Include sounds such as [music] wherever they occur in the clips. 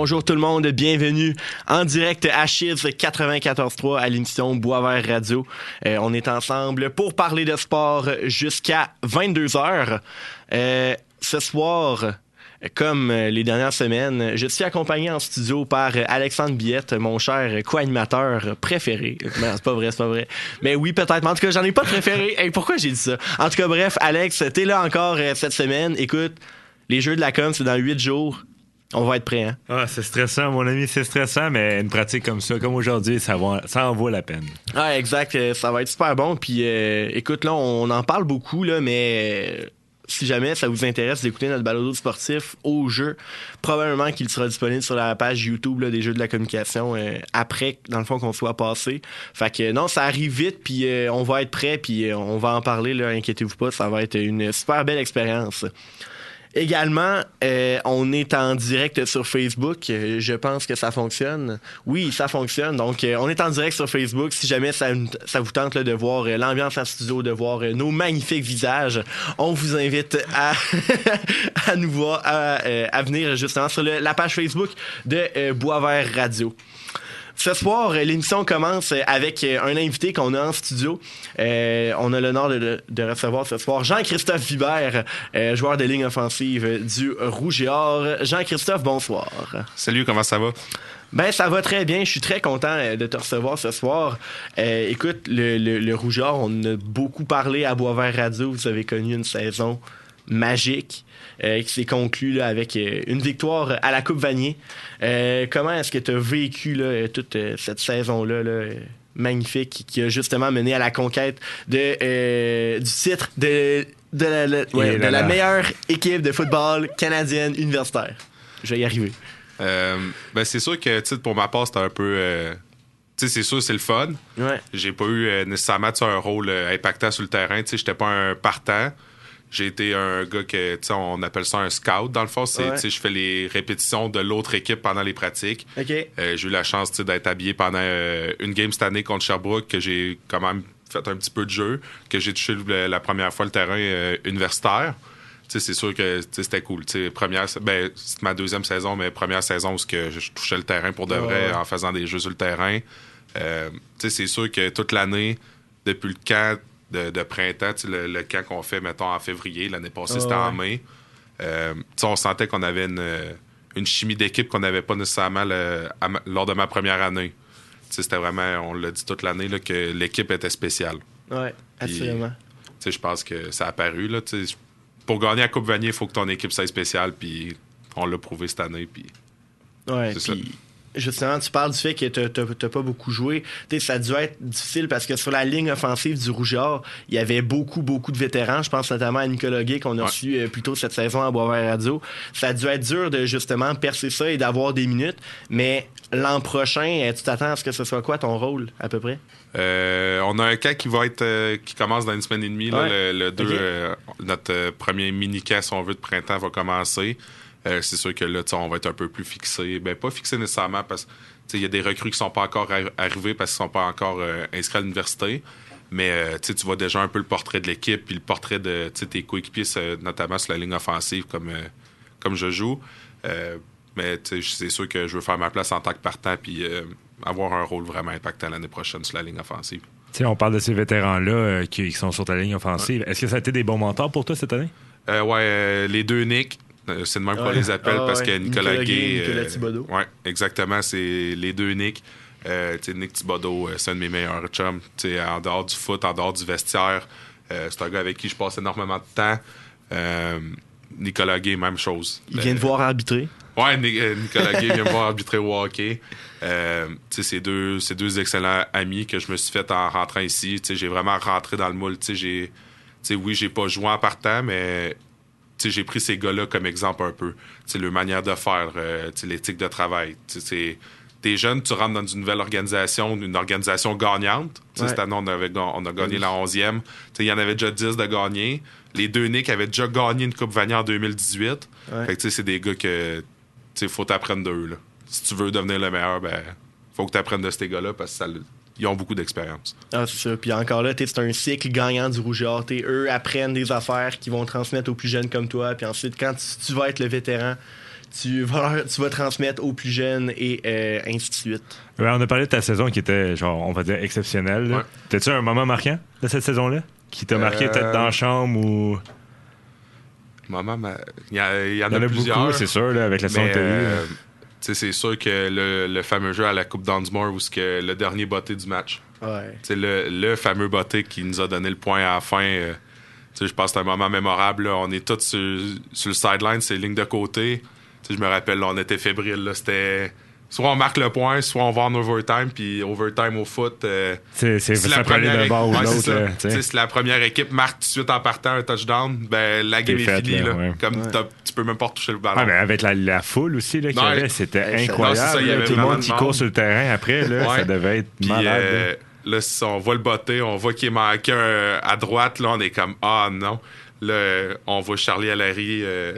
bonjour tout le monde, bienvenue en direct à Chiz 94.3 à l'émission Boisvert Radio. Euh, on est ensemble pour parler de sport jusqu'à 22h. Euh, ce soir, comme les dernières semaines, je suis accompagné en studio par Alexandre Biette, mon cher co-animateur préféré. Mais c'est pas vrai, c'est pas vrai. Mais oui, peut-être. Mais en tout cas, j'en ai pas de préféré. [laughs] Hey, pourquoi j'ai dit ça? En tout cas, bref, Alex, t'es là encore euh, cette semaine. Écoute, les Jeux de la com, c'est dans huit jours. On va être prêt, hein? Ah, c'est stressant, mon ami, c'est stressant, mais une pratique comme ça, comme aujourd'hui, ça, va, ça en vaut la peine. Ah, exact. euh, Ça va être super bon. Puis, euh, écoute, là, on en parle beaucoup, là, mais euh, si jamais ça vous intéresse d'écouter notre balado sportif au jeu, probablement qu'il sera disponible sur la page YouTube là, des Jeux de la communication euh, après, dans le fond, qu'on soit passé. Fait que non, ça arrive vite, puis euh, on va être prêt, puis euh, on va en parler, là, inquiétez-vous pas, ça va être une super belle expérience. Également, euh, on est en direct sur Facebook. Euh, Je pense que ça fonctionne. Oui, ça fonctionne. Donc, euh, on est en direct sur Facebook. Si jamais ça, vous tente de voir l'ambiance en studio, de voir nos magnifiques visages, on vous invite à, [laughs] à à, à venir justement sur la page Facebook de Boisvert Radio. Ce soir, l'émission commence avec un invité qu'on a en studio. Euh, on a l'honneur de, de recevoir ce soir Jean-Christophe Vibert, euh, joueur de ligne offensive du Rouge et Or. Jean-Christophe, bonsoir. Salut, comment ça va? Ben, ça va très bien. Je suis très content euh, de te recevoir ce soir. Euh, écoute, le, le, le Rouge et Or, on a beaucoup parlé à Boisvert Radio. Vous avez connu une saison magique euh, qui s'est conclue là, avec euh, une victoire à la Coupe Vanier. Euh, comment est-ce que tu as vécu là, toute cette saison-là là, magnifique qui a justement mené à la conquête de, euh, du titre de, de, la, la- ouais, Et de là la là. meilleure équipe de football canadienne universitaire? Je vais y arriver. Ben, c'est sûr que, pour ma part, c'était un peu. tu sais, c'est sûr, c'est le fun. Ouais. J'ai pas eu euh, nécessairement un rôle euh, impactant sur le terrain. Tu sais, j'étais pas un partant. J'ai été un gars que, tu sais, on appelle ça un scout. Dans le fond, c'est, Ouais. tu sais, je fais les répétitions de l'autre équipe pendant les pratiques. OK. Euh, j'ai eu la chance, tu sais, d'être habillé pendant euh, une game cette année contre Sherbrooke que j'ai quand même fait un petit peu de jeu, que j'ai touché le- la première fois le terrain euh, universitaire. Tu sais, c'est sûr que tu sais, c'était cool. Tu sais, première, ben, c'est ma deuxième saison, mais première saison où que je touchais le terrain pour de vrai ouais. en faisant des jeux sur le terrain. Tu sais, c'est sûr que toute l'année, depuis le camp de, de printemps, le, le camp qu'on fait, mettons, en février, l'année passée, c'était en ouais. mai. Euh, on sentait qu'on avait une, une chimie d'équipe qu'on n'avait pas nécessairement le- à ma- lors de ma première année. C'était vraiment, on l'a dit toute l'année, là, que l'équipe était spéciale. Tu sais, Je pense que ça a apparu. Là, pour gagner la Coupe Vanier, il faut que ton équipe soit spéciale. Puis on l'a prouvé cette année. Puis Ouais, C'est puis justement, tu parles du fait que t'as- pas beaucoup joué. Tu sais, ça a dû être difficile parce que sur la ligne offensive du Rougeard, il y avait beaucoup, beaucoup de vétérans. Je pense notamment à Nicolas Gay qu'on a Ouais. reçu euh, plus tôt cette saison à Boisvert Radio. Ça a dû être dur de justement percer ça et d'avoir des minutes. Mais l'an prochain, euh, tu t'attends à ce que ce soit quoi ton rôle, à peu près? Euh, on a un camp qui va être euh, qui commence dans une semaine et demie. là. Ouais. le, le deux, notre premier mini camp, si on veut, de printemps va commencer. Euh, c'est sûr que là, on va être un peu plus fixé. Ben, pas fixé nécessairement parce que tu sais, il y a des recrues qui sont pas encore arri- arrivés parce qu'ils sont pas encore euh, inscrits à l'université. Mais euh, tu vois déjà un peu le portrait de l'équipe puis le portrait de tes coéquipiers, notamment sur la ligne offensive comme, comme je joue. Mais c'est sûr que je veux faire ma place en tant que partant puis avoir un rôle vraiment impactant l'année prochaine sur la ligne offensive. On parle de ces vétérans-là euh, qui, qui sont sur ta ligne offensive. Est-ce que ça a été des bons mentors pour toi cette année? Euh, ouais, euh, les deux Nick, c'est de même qu'on Ouais. les appelle Ah, parce ouais. que Nicolas, Nicolas Gay, Gay. Nicolas euh, Thibodeau. ouais, exactement, c'est les deux Nick. Euh, Nick Thibodeau, euh, c'est un de mes meilleurs chums. En dehors du foot, en dehors du vestiaire, euh, c'est un gars avec qui je passe énormément de temps. Euh, Nicolas Gay, même chose. Il vient Euh, de voir arbitrer. Ouais, Ni- euh, Nicolas Gay vient me voir arbitrer au hockey. Euh, c'est deux, deux excellents amis que je me suis fait en rentrant ici. J'ai vraiment rentré dans le moule. Tu sais, j'ai, tu sais, oui, j'ai pas joué en partant, mais j'ai pris ces gars-là comme exemple un peu. Tu sais, leur manière de faire, euh, l'éthique de travail. Tu sais, c'est- t'es jeune, tu rentres dans une nouvelle organisation, une organisation gagnante. Ouais. Cette année, on, avait, on a gagné la 11e. Tu sais, Il y en avait déjà 10 de gagnés. Les deux Nick avaient déjà gagné une Coupe Vanier en 2018. Ouais. Fait que, c'est des gars que faut t'apprendre d'eux. Si tu veux devenir le meilleur, ben, faut que tu apprennes de ces gars-là parce qu'ils ont beaucoup d'expérience. Ah, c'est ça. Puis encore là, c'est un cycle gagnant du Rouge et Or. T'sais, Eux apprennent des affaires qu'ils vont transmettre aux plus jeunes comme toi. Puis ensuite, quand tu, tu vas être le vétéran, tu vas, leur- [laughs] tu vas transmettre aux plus jeunes et euh, ainsi de suite. Ouais, on a parlé de ta saison qui était, genre, on va dire, exceptionnelle. Ouais. T'as-tu un moment marquant de cette saison-là? Qui t'a marqué Euh, peut-être dans la chambre ou? Maman, ma- il y, a- en Il y a, en a plusieurs. beaucoup, c'est sûr, là, avec la saison que t'as eue. C'est sûr que le, le fameux jeu à la Coupe Dunsmore où que le dernier botté du match, Ouais. c'est le, le fameux botté qui nous a donné le point à la fin. euh, tu sais, je pense que c'est un moment mémorable. là. On est tous sur, sur le sideline, c'est ligne de côté. Tu sais, je me rappelle, là, on était fébrile. là. C'était soit on marque le point, soit on va en overtime. Puis overtime au foot. euh, C'est c'est- si ça peut aller d'un équipe- ou Ouais, ça. sais, si la première équipe marque tout de suite en partant un touchdown, ben la game est finie. là, là. ouais. Comme Ouais. tu peux même pas retoucher le ballon. Ouais, mais avec la, la foule aussi là, qu'il y avait, c'était incroyable. non, c'est ça, il y là. avait Tout le monde de qui court sur le terrain après, là, Ouais. ça devait être Puis malade. là. euh, là, si on voit le botté, on voit qu'il manque un à droite, là, on est comme Ah non. Là, on voit Charlie Allary. Euh,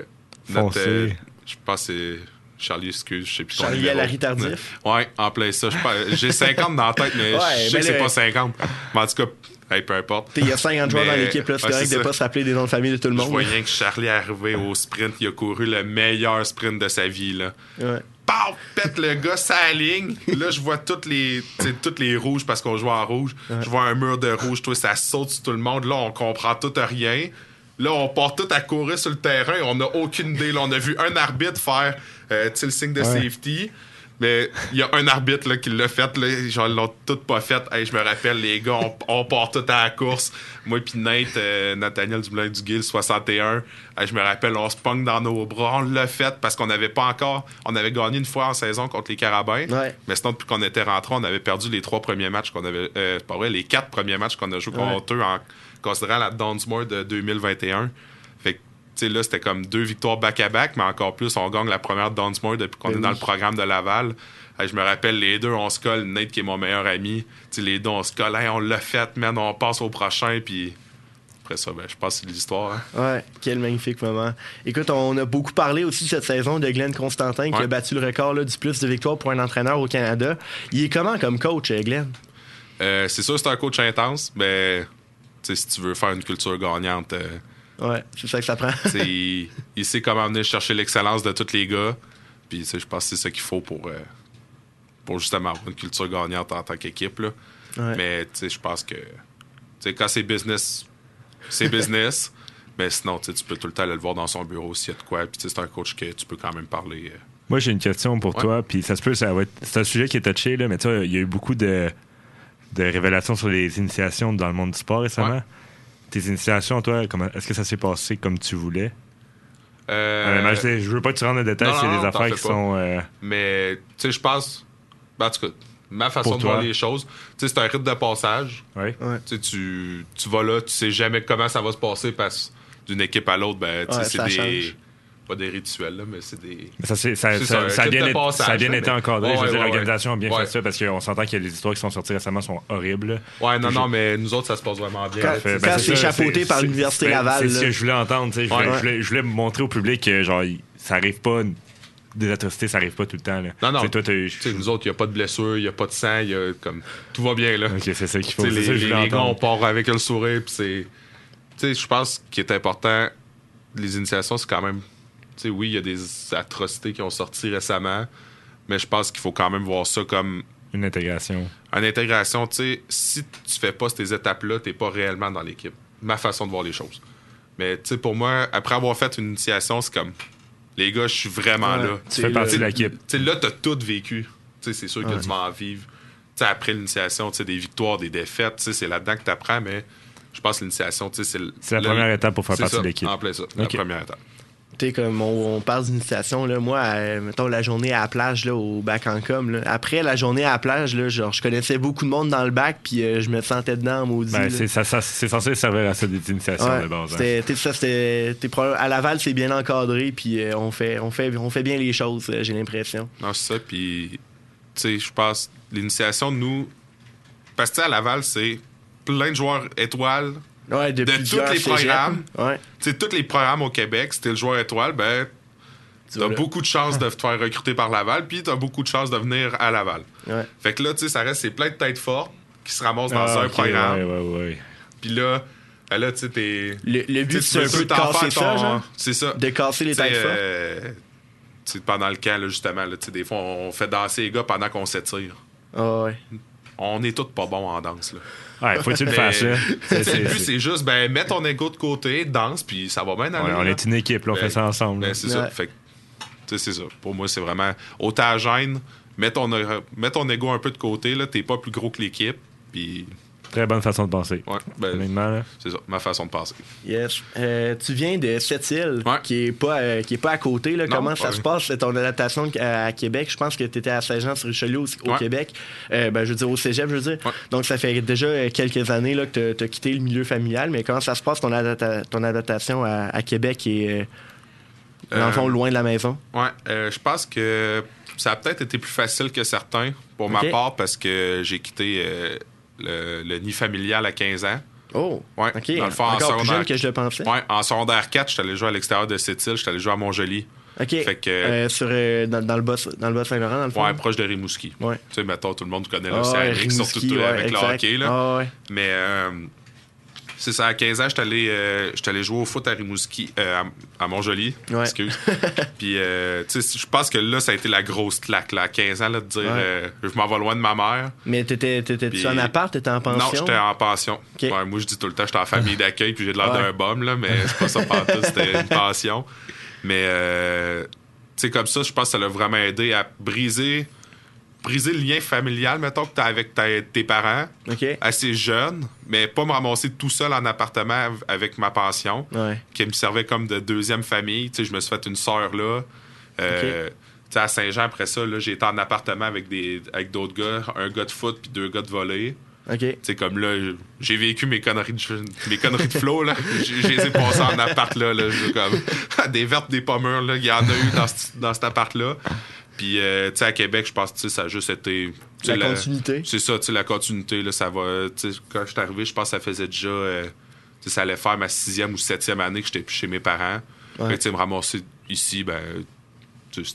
notre, Foncer. euh, je pense que c'est Charlie, excuse, je sais plus Charlie numéro. Allary tardif. Ouais, en plein ça. J'ai 50 dans la tête, mais [laughs] Ouais, je sais que c'est pas 50. Mais en tout cas, hey, peu importe. Il y a 50 joueurs dans l'équipe, là, c'est ouais, correct de pas se rappeler des noms de famille de tout le Je monde. voyais que Charlie est arrivé au sprint. Il a couru le meilleur sprint de sa vie. Là. Ouais. Paf! Pète le gars, ça ligne. Là, je vois toutes les, toutes les rouges parce qu'on joue en rouge. Je vois un mur de rouge, toi, ça saute sur tout le monde. Là, on comprend tout à rien. Là, on part tout à courir sur le terrain. On n'a aucune idée. Là, on a vu un arbitre faire euh, le signe de Ouais. safety. Mais il y a un arbitre là, qui l'a fait. Là, genre, ils l'ont tout pas fait. Hey, je me rappelle, les gars, on, on part tout à la course. Moi puis Nate, euh, Nathaniel Dumoulin du Guil, 61. Hey, je me rappelle, on se pogne dans nos bras. On l'a fait parce qu'on n'avait pas encore... On avait gagné une fois en saison contre les Carabins. Ouais. Mais sinon, depuis qu'on était rentré, on avait perdu les trois premiers matchs qu'on avait... Euh, pas vrai, les quatre premiers matchs qu'on a joué contre eux en considérant la Dunsmore de 2021. Fait que, tu sais, là, c'était comme deux victoires back-à-back, mais encore plus, on gagne la première Dunsmore depuis qu'on Ben est dans le programme de Laval. Hey, je me rappelle, les deux, on se colle. Nate, qui est mon meilleur ami, tu sais, les deux, on se colle. Hey, on l'a fait, man, on passe au prochain, puis après ça, ben, je pense que c'est l'histoire. hein. Ouais, quel magnifique moment. Écoute, on a beaucoup parlé aussi cette saison de Glenn Constantin qui Ouais. a battu le record là, du plus de victoires pour un entraîneur au Canada. Il est comment comme coach, euh, Glenn? Euh, c'est sûr, c'est un coach intense, mais si tu veux faire une culture gagnante, euh, Ouais, c'est ça que ça prend. il, [laughs] il sait comment venir chercher l'excellence de tous les gars. Puis, tu sais, je pense que c'est ça qu'il faut pour, euh, pour justement avoir une culture gagnante en tant qu'équipe. Ouais. Mais, tu sais, je pense que quand c'est business, c'est [laughs] business. mais sinon, tu peux tout le temps aller le voir dans son bureau s'il y a de quoi. Puis, c'est un coach que tu peux quand même parler. euh. Moi, j'ai une question pour Ouais. toi, puis ça se peut, ça va être. C'est un sujet qui est touché, là, mais tu vois, il y a eu beaucoup de, de révélations sur les initiations dans le monde du sport récemment? Ouais. Tes initiations, toi, comment est-ce que ça s'est passé comme tu voulais? Euh, je, sais, je veux pas que tu rentres dans les détails, c'est des non, affaires qui pas. sont. euh, Mais, tu sais, je pense. ben, en tout cas, ma façon Pour de toi. voir les choses, tu sais, c'est un rite de passage. ouais. Tu, tu, tu vas là, tu sais jamais comment ça va se passer parce que d'une équipe à l'autre, ben, Ouais, c'est des. change. Pas des rituels, là, mais c'est des. Ça, c'est- ça, C'est ça, ça, ça a bien, passage, ça a bien là, été encadré. Ouais, je veux dire, ouais, l'organisation a bien ouais. fait ça parce qu'on s'entend que les histoires qui sont sorties récemment sont horribles. Ouais, non, non, mais nous autres, ça se passe vraiment bien. Quand- c'est ça, chapeauté c'est- par l'Université ben, Laval, C'est ce que je voulais entendre. tu sais. Je voulais, Ouais. je voulais- je voulais montrer au public que genre, ça arrive pas. Des atrocités, ça arrive pas tout le temps. Là. Non, non. Tu sais, toi, nous autres, il n'y a pas de blessure, il n'y a pas de sang, il y a comme. Tout va bien, là. Ok, c'est ça qu'il faut. Les, ça que je les- les gars, on part avec le sourire, puis c'est. Tu sais, je pense qu'il est important. Les initiations, c'est quand même. Tu sais, oui, il y a des atrocités qui ont sorti récemment, mais je pense qu'il faut quand même voir ça comme Une intégration. en intégration. Tu sais, si tu fais pas ces étapes-là, t'es pas réellement dans l'équipe. Ma façon de voir les choses. Mais tu sais, pour moi, après avoir fait une initiation, c'est comme. Les gars, je suis vraiment Ouais. là. Tu C'est fais partie de Tu l'équipe. sais, là, t'as tout vécu. Tu sais, c'est sûr que Ouais. tu vas en vivre. Tu sais, après l'initiation, tu sais, des victoires, des défaites, tu sais, c'est là-dedans que tu apprends, mais je pense que l'initiation, tu sais, c'est la première étape pour faire partie ça, de l'équipe. En plein ça, la première étape. Tu sais, comme on, on parle d'initiation, là, moi, euh, mettons la journée à la plage là, au bac en com, là, après la journée à la plage, là, genre, je connaissais beaucoup de monde dans le bac, puis euh, je me sentais dedans, maudit. Ben, c'est, ça, ça- c'est censé servir à ça des initiations Ouais, de base. hein. c'était- ça, c'était- à Laval, c'est bien encadré, puis euh, on, fait, on, fait, on fait bien les choses, j'ai l'impression. Non, c'est ça. Puis, tu sais, je pense, l'initiation, nous, parce que à Laval, c'est plein de joueurs étoiles. Ouais, de, tous les programmes. Ouais, Tu sais, tous les programmes au Québec, si t'es le joueur étoile, ben, tu t'as beaucoup de chances de [laughs] te faire recruter par Laval, puis t'as beaucoup de chances de venir à Laval. Ouais. Fait que là, tu sais, ça reste, c'est plein de têtes fortes qui se ramassent dans Ah, un programme. Ouais, ouais, ouais. Puis là, ben là, tu sais, t'es. Le, le but, c'est un peu de casser ça, genre? C'est ça. De casser les têtes fortes? euh, tu sais, pendant le camp, là, justement, là, tu sais, des fois, on fait danser les gars pendant qu'on s'étire. Ah ouais. On est tous pas bons en danse. Là. Ouais, faut que tu le fasses, là. C'est- [laughs] Le c'est- but, c'est- c'est juste, ben, mets ton ego de côté, danse, puis ça va bien aller. ouais, on là. est une équipe, là, on Ben, fait ça ensemble. Ben, c'est ça. Fait que, tu sais, c'est ça. Pour moi, c'est vraiment. Autant gêne, mets ton, mets ton ego un peu de côté, là. T'es pas plus gros que l'équipe. Puis, Très bonne façon de penser. ouais, ben, c'est ça, ma façon de penser. Yes. Euh, tu viens de Sept-Îles, Ouais. qui est pas euh, qui est pas à côté. Là. Non, Comment ça se passe ton adaptation à, à Québec? Je pense que tu étais à Saint-Jean-sur-Richelieu au, au Ouais. Québec. Euh, ben, je veux dire au Cégep, je veux dire. Ouais. Donc ça fait déjà quelques années là, que tu as quitté le milieu familial. Mais comment ça se passe ton, adapta- ton adaptation à, à Québec et euh, dans le fond loin de la maison? Ouais, euh, je pense que ça a peut-être été plus facile que certains pour ma part parce que j'ai quitté euh, le, le nid familial à 15 ans. Oh. Ouais, Ok. dans le fond, en plus secondaire- jeune que je le pensais. Ouais, en secondaire 4, j'étais allé jouer à l'extérieur de cette île, j'étais allé jouer à Montjoli. Ok. Fait que- Euh, sur euh, dans, dans le bas dans le bas Saint-Laurent dans le fond? Ouais, proche de Rimouski. Ouais. Tu sais, mettons, tout le monde connaît Ah l'océan, surtout Rimouski, euh, ouais, avec exact. le hockey. Là. Ah ouais. Mais euh, c'est ça, à 15 ans, j'étais allé, euh, j'étais allé jouer au foot à Rimouski, euh, à, à Montjoli. Ouais. Excuse. [laughs] Puis, euh, tu sais, je pense que là, ça a été la grosse claque, là, à 15 ans, là, de dire, Ouais. euh, je m'en vais loin de ma mère. Mais t'étais t'étais Puis- en appart, t'étais en pension? Non, j'étais en pension. Ouais, moi, je dis tout le temps, j'étais en famille [laughs] d'accueil, puis j'ai de l'air d'un bum, là, mais c'est pas ça partout, c'était une pension. Mais, tu sais, comme ça, je pense que ça l'a vraiment aidé à briser, briser le lien familial, mettons, que t'as avec ta- tes parents, Ok. assez jeune, mais pas me ramasser tout seul en appartement av- avec ma pension, Ouais. qui me servait comme de deuxième famille. Tu sais, je me suis fait une sœur là. Euh, tu sais, à Saint-Jean, après ça, là, j'ai été en appartement avec des avec d'autres gars, un gars de foot puis deux gars de volley. Ok. Tu sais, comme là, j'ai vécu mes conneries de, mes conneries de flow, là. [laughs] J'ai- Je les ai passées en appart, là. là Je- comme, [laughs] des vertes, des pommures, là. Il y en a eu dans, ce- dans cet appart-là. Puis, euh, tu sais, à Québec, je pense que ça a juste été. La continuité. C'est ça, tu sais, la continuité, là, ça va. Quand je suis arrivé, je pense que ça faisait déjà. euh, tu sais, ça allait faire ma sixième ou septième année que j'étais chez mes parents. Ouais. Tu sais, me ramasser ici, ben. c'est-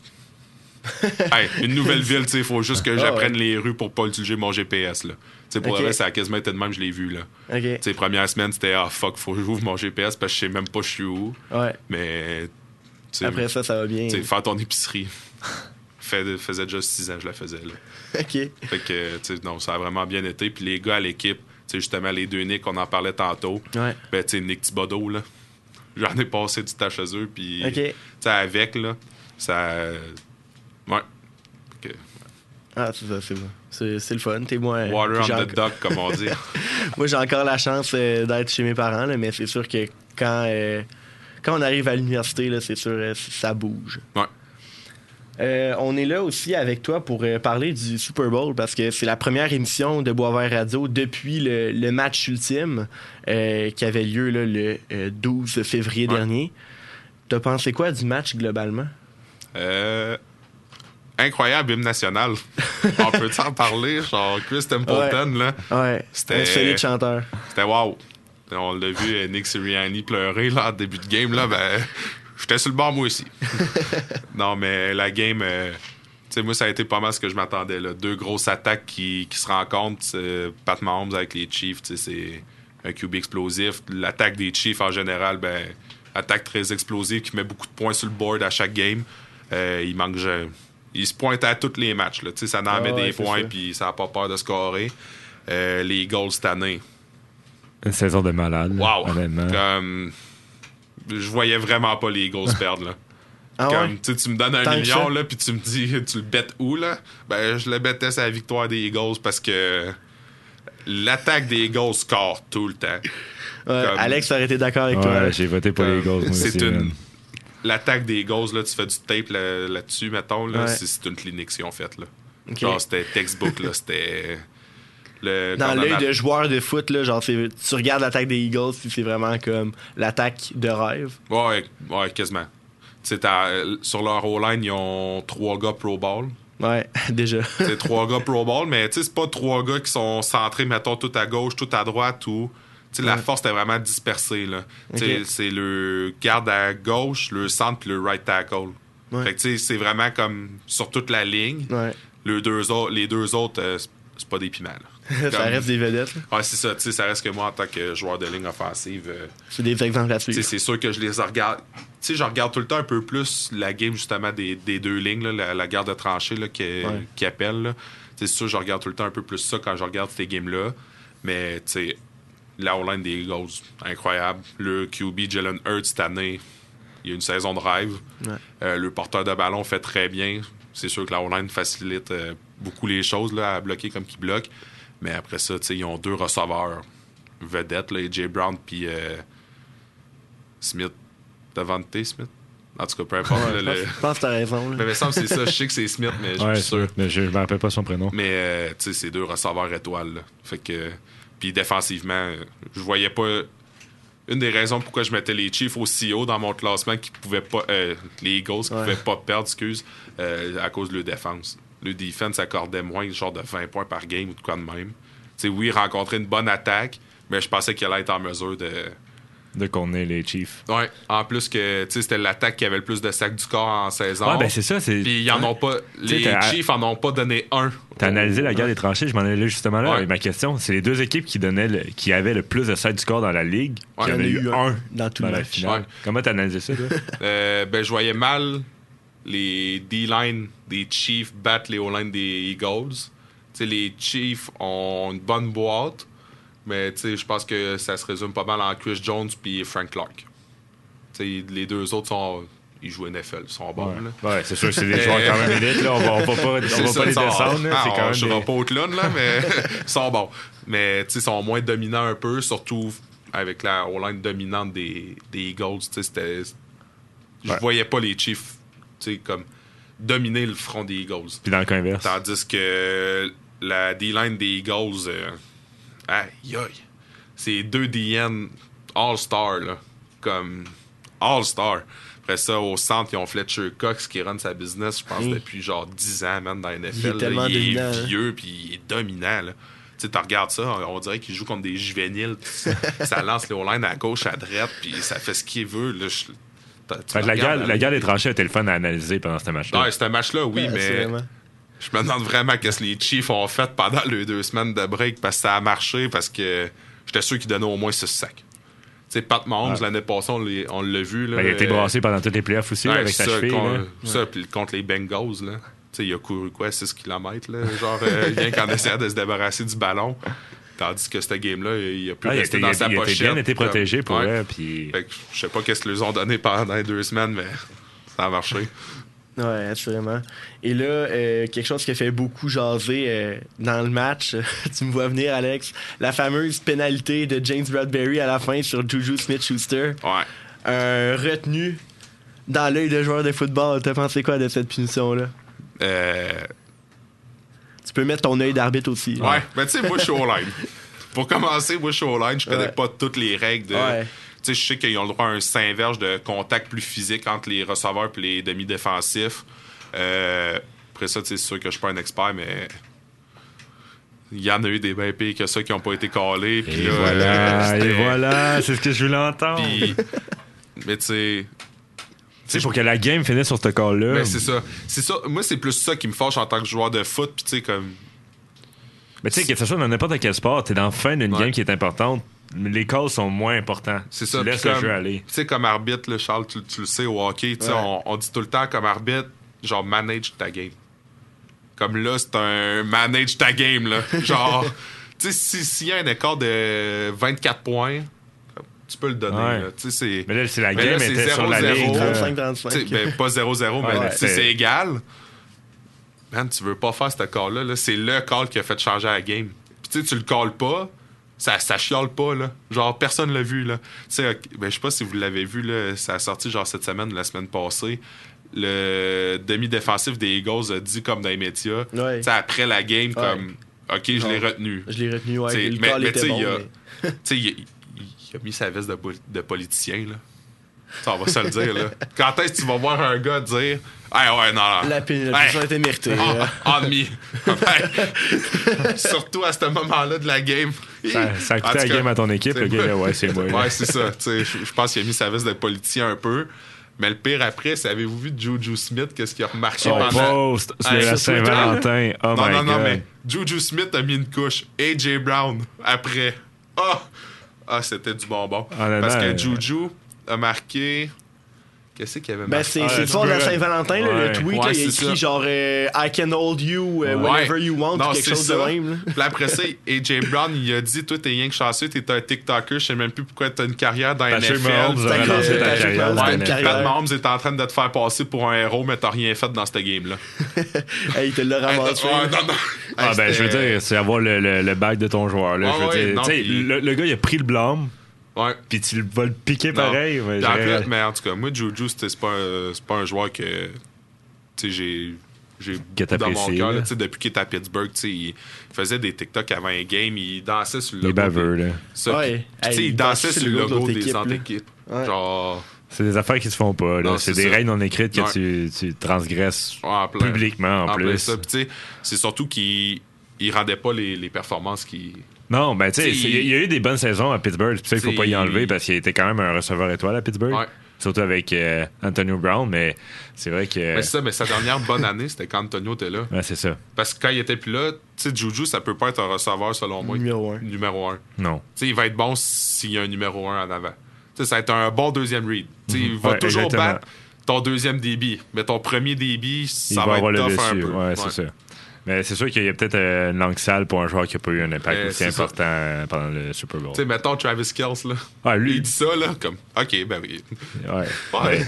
Hey, une nouvelle ville, tu sais, il faut juste que Ah, j'apprenne ouais. les rues pour pas utiliser mon GPS, là. Tu sais, pour Ok. le reste, ça a quasiment été de même, je l'ai vu, là. Ok. Tu sais, première semaine, c'était ah fuck, faut que j'ouvre mon GPS parce que je sais même pas je suis où. Ouais. Mais, Après ça, ça va bien. tu sais, faire ton épicerie. Fait, faisait déjà six ans que je la faisais, là. Ok. Fait que, non, ça a vraiment bien été. Puis les gars à l'équipe, justement, les deux Nick, on en parlait tantôt. Ouais. Ben, tu sais, Nick Thibodeau, là. J'en ai passé du temps chez eux. Puis, avec, là, ça. Ouais. Ah, c'est ça, c'est bon. C'est le fun. T'es moi. water j'ai on the duck, comme on dit. [laughs] Moi, j'ai encore la chance euh, d'être chez mes parents, là, mais c'est sûr que quand, euh, quand on arrive à l'université, c'est sûr, euh, ça bouge. Ouais. Euh, on est là aussi avec toi pour euh, parler du Super Bowl parce que c'est la première émission de Boisvert Radio depuis le, le match ultime euh, qui avait lieu là, le euh, 12 février Ouais. dernier. T'as pensé quoi du match globalement? Incroyable hymne national. [laughs] On peut en parler? Genre, Chris Templeton, là? Ouais, C'était- un solide chanteur. C'était wow. On l'a vu, Nick Sirianni pleurer là, en début de game. Là, ben, j'étais sur le bord, moi aussi. [laughs] non, mais la game, euh, tu sais, moi, ça a été pas mal ce que je m'attendais. là. Deux grosses attaques qui, qui se rencontrent. Pat Mahomes avec les Chiefs, tu sais, c'est un QB explosif. L'attaque des Chiefs, en général, ben, attaque très explosive qui met beaucoup de points sur le board à chaque game. Euh, il manque. je- il se pointe à tous les matchs. Là. Tu sais, Ça en Ah met ouais, des points, puis ça n'a pas peur de scorer. Euh, les Eagles cette année. Une saison de malade. Wow! Honnêtement. Comme. Je voyais vraiment pas les Eagles [laughs] perdre, là. Ah Comme, ouais? tu me donnes un Tant million, là, puis tu me dis, [laughs] tu le bêtes où, là? Ben, je le bêtais la victoire des Eagles parce que l'attaque des Eagles score tout le temps. Ouais, comme- Alex aurait été d'accord avec toi. Ouais, j'ai voté pour les Eagles. moi C'est une. L'attaque des Eagles, là, tu fais du tape là- là-dessus, mettons, là, Ouais. c'est une clinique qu'ils ont faite, là. Genre, c'était textbook, là, c'était. Le Dans l'œil de joueur de foot, là, genre, tu regardes l'attaque des Eagles, c'est vraiment comme l'attaque de rêve. Ouais, ouais, quasiment. T'as- sur leur O-line, ils ont trois gars Pro Bowl. Ouais, [laughs] déjà. C'est trois gars Pro Bowl, mais c'est pas trois gars qui sont centrés, mettons, tout à gauche, tout à droite ou. La force est vraiment dispersée, là. C'est le garde à gauche, le centre, puis le right tackle. Ouais. Fait que, c'est vraiment comme sur toute la ligne. Ouais. Le deux autres, les deux autres, euh, c'est- c'est pas des piments, là. [laughs] ça reste des vedettes. Ouais, c'est ça. Ça reste que moi, en tant que joueur de ligne offensive, euh, C'est des exemples à suivre. c'est sûr que je les regarde. Tu sais, je regarde tout le temps un peu plus la game, justement, des, des deux lignes, là, la, la garde de tranchée là, qui, Ouais. appelle. C'est sûr, je regarde tout le temps un peu plus ça quand je regarde ces games-là. Mais, tu sais, la O-line des Eagles, incroyable. Le QB Jalen Hurts cette année, il y a une saison de rêve. Ouais. Euh, le porteur de ballon fait très bien. C'est sûr que la O-line facilite euh, beaucoup les choses là, à bloquer comme qu'il bloque. Mais après ça, tu sais, ils ont deux receveurs vedettes, là, AJ Brown puis euh, Smith. Devante Smith? En tout cas, peu importe. là, Je le- pense- je pense que t'as raison. là. Mais il me semble que c'est ça. Je sais que c'est Smith, mais je suis Ouais, sûr. mais je ne me rappelle pas son prénom. Mais euh, tu sais, c'est deux receveurs étoiles. là. Fait que. Puis défensivement, je voyais pas. Une des raisons pourquoi je mettais les Chiefs aussi haut dans mon classement qui pouvaient pas. euh, les Eagles qui Ouais. pouvaient pas perdre, excuse, euh, à cause de leur défense. Le defense accordait moins genre de 20 points par game ou de quoi de même. Tu sais, oui, rencontrer une bonne attaque, mais je pensais qu'il allait être en mesure de. De contenir les Chiefs. Ouais, en plus que tu sais, c'était l'attaque qui avait le plus de sacs du corps en saison. Ouais, ben c'est ça. c'est- Puis ils en ont pas. Les Chiefs en ont pas donné un. T'as analysé la guerre des tranchées, je m'en allais justement là Ouais. avec ma question. C'est les deux équipes qui donnaient le- qui avaient le plus de side du score dans la ligue. Ouais, qui en a eu un dans tout dans le la match. finale. Comment t'as analysé ça, toi? Euh, ben, je voyais mal les D-line des Chiefs battre les O-line des Eagles. Tu sais, les Chiefs ont une bonne boîte, mais je pense que ça se résume pas mal en Chris Jones puis Frank Clark. Tu sais, les deux autres sont. Ils jouent NFL, ils sont bons. Ouais, c'est sûr que c'est des joueurs quand même élites. Là. On va, on va pas, [laughs] on va C'est pas ça, les descendre. Ah, on jouera même pas au clown, là, mais [laughs] ils sont bons. Mais ils sont moins dominants un peu, surtout avec la O-line dominante des, des Eagles. Je Ouais. voyais pas les Chiefs, comme dominer le front des Eagles. Puis dans le cas inverse. Tandis que la D-line des Eagles, euh, aïe aïe, c'est deux DN All-Star, là. Comme All-Star. Après ça, au centre, ils ont Fletcher Cox qui run sa business, je pense, Mm. depuis genre 10 ans, même dans la NFL. Il est là. tellement Il dominant, hein. est vieux, puis il est dominant, là. Tu sais, tu regardes ça, on dirait qu'il joue contre des juvéniles. [laughs] ça lance les O-line à gauche, à droite, puis ça fait ce qu'il veut. Là. Fait que la, regardes, guerre, là. la guerre des tranchées était le fun à analyser pendant ce match-là. Ouais, ce match-là, oui, Ouais, mais je me demande vraiment qu'est-ce que les Chiefs ont fait pendant les deux semaines de break parce que ça a marché, parce que j'étais sûr qu'ils donnaient au moins 6 sacs. Tu sais, Pat Mahomes, Ouais. l'année passée, on l'a- vu. Là, Ben, il a été brassé pendant toutes les playoffs aussi, ouais, avec sa ça, cheville. con- là. ça, puis contre les Bengals, là. Tu sais, il a couru quoi, 6 km, là, genre, euh, rien qu'en [laughs] essayant de se débarrasser du ballon. Tandis que ce game-là, il a pu Ah, rester dans il a- sa il a pochette. bien été protégé pour Ouais. elle. Puis... Fait que je sais pas qu'est-ce qu'ils ont donné pendant les deux semaines, mais [laughs] ça a marché. Ouais, assurément. Et là, euh, quelque chose qui a fait beaucoup jaser euh, dans le match, [laughs] tu me vois venir, Alex, la fameuse pénalité de James Bradbury à la fin sur Juju Smith-Schuster. Ouais. Un retenu dans l'œil de joueur de football. T'as pensé quoi de cette punition-là? Euh, peux mettre ton œil d'arbitre aussi. Ouais, mais tu sais, moi, je suis au line. [laughs] Pour commencer, moi, je suis au line. Je connais Ouais. pas toutes les règles de. Ouais. Tu sais, je sais qu'ils ont le droit à un Saint-Verge de contact plus physique entre les receveurs et les demi-défensifs. Euh, après ça, tu sais, c'est sûr que je suis pas un expert, mais. Il y en a eu des bien pires que ça qui n'ont pas été. Puis Et là, voilà, [laughs] et voilà, c'est ce que je voulais entendre. mais tu sais. Sais, pour que la game finisse sur ce call-là. Ben, c'est ça. C'est ça. Moi, c'est plus ça qui me fâche en tant que joueur de foot. Puis, tu sais, comme. Mais tu sais, que ce soit dans n'importe quel sport, t'es dans la fin d'une Ouais. game qui est importante. Les calls sont moins importants. C'est ça. Tu laisses le comme- jeu aller. Tu sais, comme arbitre, là, Charles, tu, tu le sais, au hockey, tu sais, Ouais. on, on dit tout le temps comme arbitre, genre, manage ta game. Comme là, c'est un manage ta game, là. [laughs] Genre, tu sais, si- s'il y a un écart de 24 points, tu peux le donner, Ouais. là. Tu sais, c'est. Mais là, c'est la Mais game là, c'est était sur la 0-0. ligne. là. 35-35. tu sais, ben, pas 0-0, mais Ouais, tu sais, c'est- égal. Man, tu veux pas faire ce call-là. Là. C'est le call qui a fait changer la game. Puis tu sais, tu le calls pas, ça, ça chiale pas, là. Genre, personne l'a vu, là. Tu sais, ben, je sais pas si vous l'avez vu, là. Ça a sorti, genre, cette semaine, la semaine passée. Le demi-défensif des Eagles a dit, comme dans les médias, Ouais. tu sais, après la game, comme, OK, je l'ai retenu. Je l'ai retenu, ouais. T'sais, le mais- call mais t'sais, bon, il y a- il a mis sa veste de, pol- de politicien, là. Ça, on va se le dire, là. Quand est-ce que tu vas voir un gars dire Ah ouais, non, non. La pénalisation Hey. était méritée. Ah, là. ah. Surtout à ce moment-là de la game. Ça, ça a coûté la game à ton équipe. Le gars, ouais, c'est moi. Ouais, c'est ça. Tu sais, Je pense qu'il a mis sa veste de politicien un peu. Mais le pire après, c'est avez-vous vu Juju Smith, qu'est-ce qu'il a remarqué Son pendant. post sur Hey, la Saint-Valentin. [laughs] Oh non, my non, non, God. mais Juju Smith a mis une couche. AJ Brown, après. Ah! Ah, c'était du bonbon. Honnêtement, Parce que euh, Juju a marqué. Qu'est-ce qu'il avait Ben, marqué? c'est Ah, c'est le soir de la Saint-Valentin, Ouais. le tweet, Ouais, là, il a écrit ça. genre euh, I can hold you euh, Ouais. whenever you want, Non, ou quelque chose de même. là. Puis après ça, [laughs] AJ Brown, il a dit Toi, t'es rien que chanceux, t'es un TikToker, je sais même plus pourquoi t'as une carrière dans NFL. Mahomes a cause- ta carrière. Pat Mahomes est en train de te faire passer pour un héros, mais t'as rien fait dans cette game-là. [laughs] Hey, il te l'a ramassé. Ouais, non, non. Ah, ben, je veux dire, c'est avoir le, le, de ton joueur. Là. Ouais, je veux ouais, dire, non, tu sais, puis- le, le gars, il a pris le blâme, Ouais. puis tu vas le piquer Non. pareil. mais en plus, mais en tout cas, moi, Juju, c'était- c'est pas, un- c'est pas un joueur que. Tu sais, j'ai. J'ai dans mon cœur, là. là, tu sais, depuis qu'il était à Pittsburgh, tu sais, il faisait des TikTok avant un game, il dansait sur le Les logo. baveux, des- là. Ça, Ouais. Hey, il dansait sur le logo de des équipes. Ouais. Genre, C'est des affaires qui se font pas. C'est des règles non écrites que Ouais. tu, tu transgresses ouais, en plein- publiquement en, en plein plus. c'est surtout qu'il il rendait pas les, les performances qu'il. Non, ben tu sais, il y a eu des bonnes saisons à Pittsburgh. C'est pour ça qu'il faut pas y enlever parce qu'il était quand même un receveur étoile à Pittsburgh. Ouais. Surtout avec euh, Antonio Brown, mais c'est vrai que. Mais c'est ça, mais sa dernière bonne année, c'était quand Antonio était là. Ouais, c'est ça. Parce que quand il était plus là, tu sais, Juju, ça peut pas être un receveur selon moi. Numéro un. Numéro un. Non. Tu sais, il va être bon s'il y a un numéro 1 en avant. Tu sais, ça va être un bon deuxième read. Tu sais, Il va Ouais, toujours exactement. battre ton deuxième débit. Mais ton premier débit, Il ça va va, avoir être le tough un dessus. peu. Ouais, c'est ça. Mais c'est sûr qu'il y a peut-être euh, une langue sale pour un joueur qui a pas eu un impact Euh, aussi ça. important euh, pendant le Super Bowl. Tu sais, mettons Travis Kelce, là. Ah, lui. Il dit ça, là, comme, OK, ben oui. Ouais. Ouais.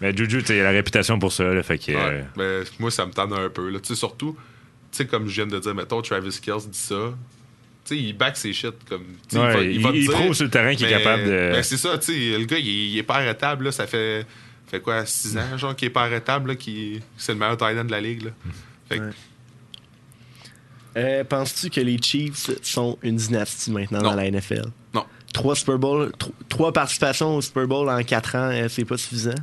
Mais [laughs] Juju, tu sais, il a la réputation pour ça. Là, fait que, euh, Ouais. Mais moi, ça me tente un peu, là. Tu sais, surtout, tu sais, comme je viens de dire, mettons Travis Kelce dit ça. Tu sais, il back ses shit, comme. va- il, va il dire, prouve sur le terrain qu'il est capable de. Mais c'est ça, tu sais, le gars, il, est- il est pas arrêtable, là. Ça fait, fait quoi, 6 ans, genre, qu'il est pas arrêtable, là, qui c'est le meilleur tight end de la ligue, là. Fait Ouais. Euh, Penses-tu que les Chiefs sont une dynastie maintenant Non. dans la NFL? non. Trois Super Bowl, tro- trois participations au Super Bowl en quatre ans, euh, c'est pas suffisant?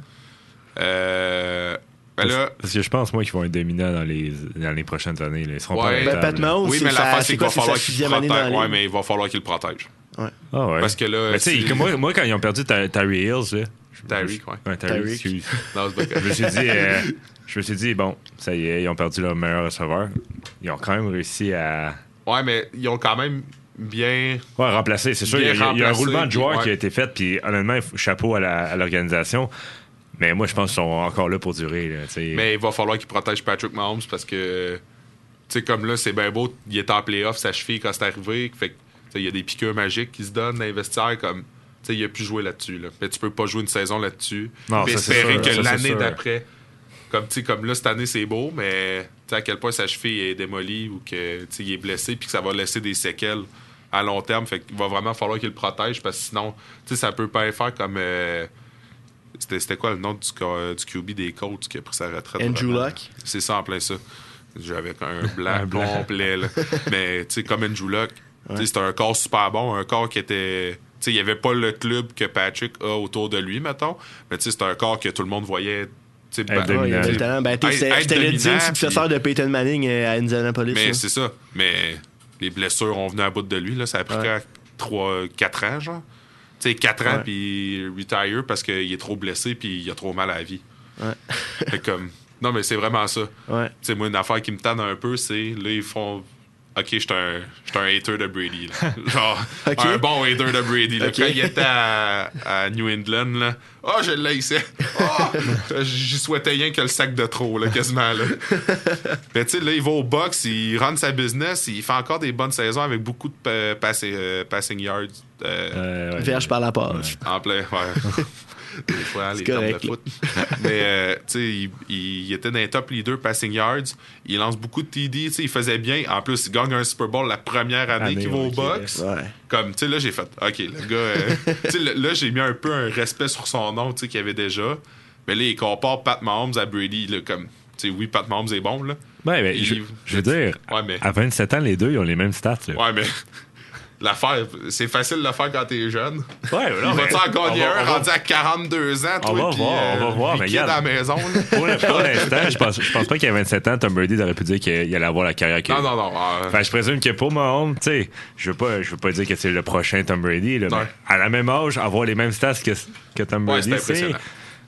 Euh. Ben là. Parce que je pense, moi, qu'ils vont être dominants dans les, dans les prochaines années. là. Ils seront Ouais. pas Ben, Pat. Mahomes, Oui, c'est mais l'affaire, c'est qu'il va falloir qu'il protège. la Ouais, mais il va falloir qu'il le protège. Ah ouais. Parce que là. Mais tu sais, si- comme moi, moi, quand ils ont perdu Tyree Hills, là, je- Tyreek, ouais. Ouais, Tyreek, Tyreek. excuse. [laughs] Non, c'est pas je me suis dit, euh, je me suis dit, bon, ça y est, ils ont perdu leur meilleur receveur. Ils ont quand même réussi à Ouais, mais ils ont quand même bien. ouais, remplacer. C'est sûr, il y, a- Bien il y a un remplacé, roulement de joueurs qui a été fait, puis honnêtement, chapeau à l'organisation. Mais moi, je pense qu'ils sont encore là pour durer. Là. Mais il va falloir qu'il protège Patrick Mahomes parce que. Tu sais, comme là, c'est bien beau, il est en playoff, sa cheville quand c'est arrivé. Fait que, il y a des piqûres magiques qui se donnent dans les vestiaires, comme. Tu sais, il a pu jouer là-dessus. Là. Mais tu peux pas jouer une saison là-dessus. Non, espérer sûr, que l'année d'après. Comme, tu sais, comme là, cette année, c'est beau, mais tu sais, à quel point sa cheville est démolie ou que, tu sais, il est blessé puis que ça va laisser des séquelles à long terme. Fait qu'il va vraiment falloir qu'il le protège parce que sinon, tu sais, ça peut pas faire comme. euh, c'était, c'était quoi le nom du, du QB des Colts qui a pris sa retraite? Andrew vraiment? Luck? C'est ça en plein ça. J'avais un [laughs] blanc, Un blanc. complet. là. Mais tu sais, comme Andrew Luck, c'était un corps super bon, un corps qui était. Tu sais, il n'y avait pas le club que Patrick a autour de lui, mettons. Mais tu sais, c'était un corps que tout le monde voyait. Ben, c'était c'était le digne successeur de Peyton Manning à Indianapolis. Mais c'est ça. Mais les blessures ont venu à bout de lui. Là. Ça a pris Ouais. 3, 4 ans, genre. Tu sais, 4 ans, puis retire parce qu'il est trop blessé, puis il a trop mal à la vie. Ouais. Fait comme. Non, mais c'est vraiment ça. Ouais. Tu sais, moi, une affaire qui me tanne un peu, c'est là, ils font. Ok, j'étais un, j'étais un hater de Brady. là. [laughs] Genre, un bon hater de Brady. là. Quand il était à, à New England, là, oh, je l'haïssais. Oh, [laughs] j'y souhaitais rien que le sac de trop, là, quasiment. Là. Mais tu sais, là, il va au box, il run sa business, il fait encore des bonnes saisons avec beaucoup de euh, passing yards. euh, Euh, ouais. Verge par la passe. en plein, ouais. [laughs] Des fois, les termes correct, de foot. Mais, euh, tu sais, il, il- était dans les top leaders passing yards. Il lance beaucoup de TD. Tu sais, il faisait bien. En plus, il gagne un Super Bowl la première année Année, qu'il va au box. Ouais. Comme, tu sais, là, j'ai fait, OK, le gars, euh, [laughs] tu sais, là, j'ai mis un peu un respect sur son nom, tu sais, qu'il y avait déjà. Mais là, il compare Pat Mahomes à Brady, là, comme, tu sais, oui, Pat Mahomes est bon, là. Ouais, mais je veux dire, Ouais, mais, à 27 ans, les deux, ils ont les mêmes stats. Là. ouais, mais, l'affaire, c'est facile de le faire quand t'es jeune. Ouais, Il va-tu en gagner un rendu à 42 ans, toi, On va puis, voir, on va euh, voir, mais regarde. à la maison, là? Pour l'instant, je pense, je pense pas qu'à 27 ans, Tom Brady aurait pu dire qu'il allait avoir la carrière qu'il Non, non, non. euh, Enfin, je présume que pour Mahomes, tu sais, je veux pas, je veux pas dire que c'est le prochain Tom Brady, là, mais à la même âge, avoir les mêmes stats que, que Tom Brady, c'est c'est, impressionnant.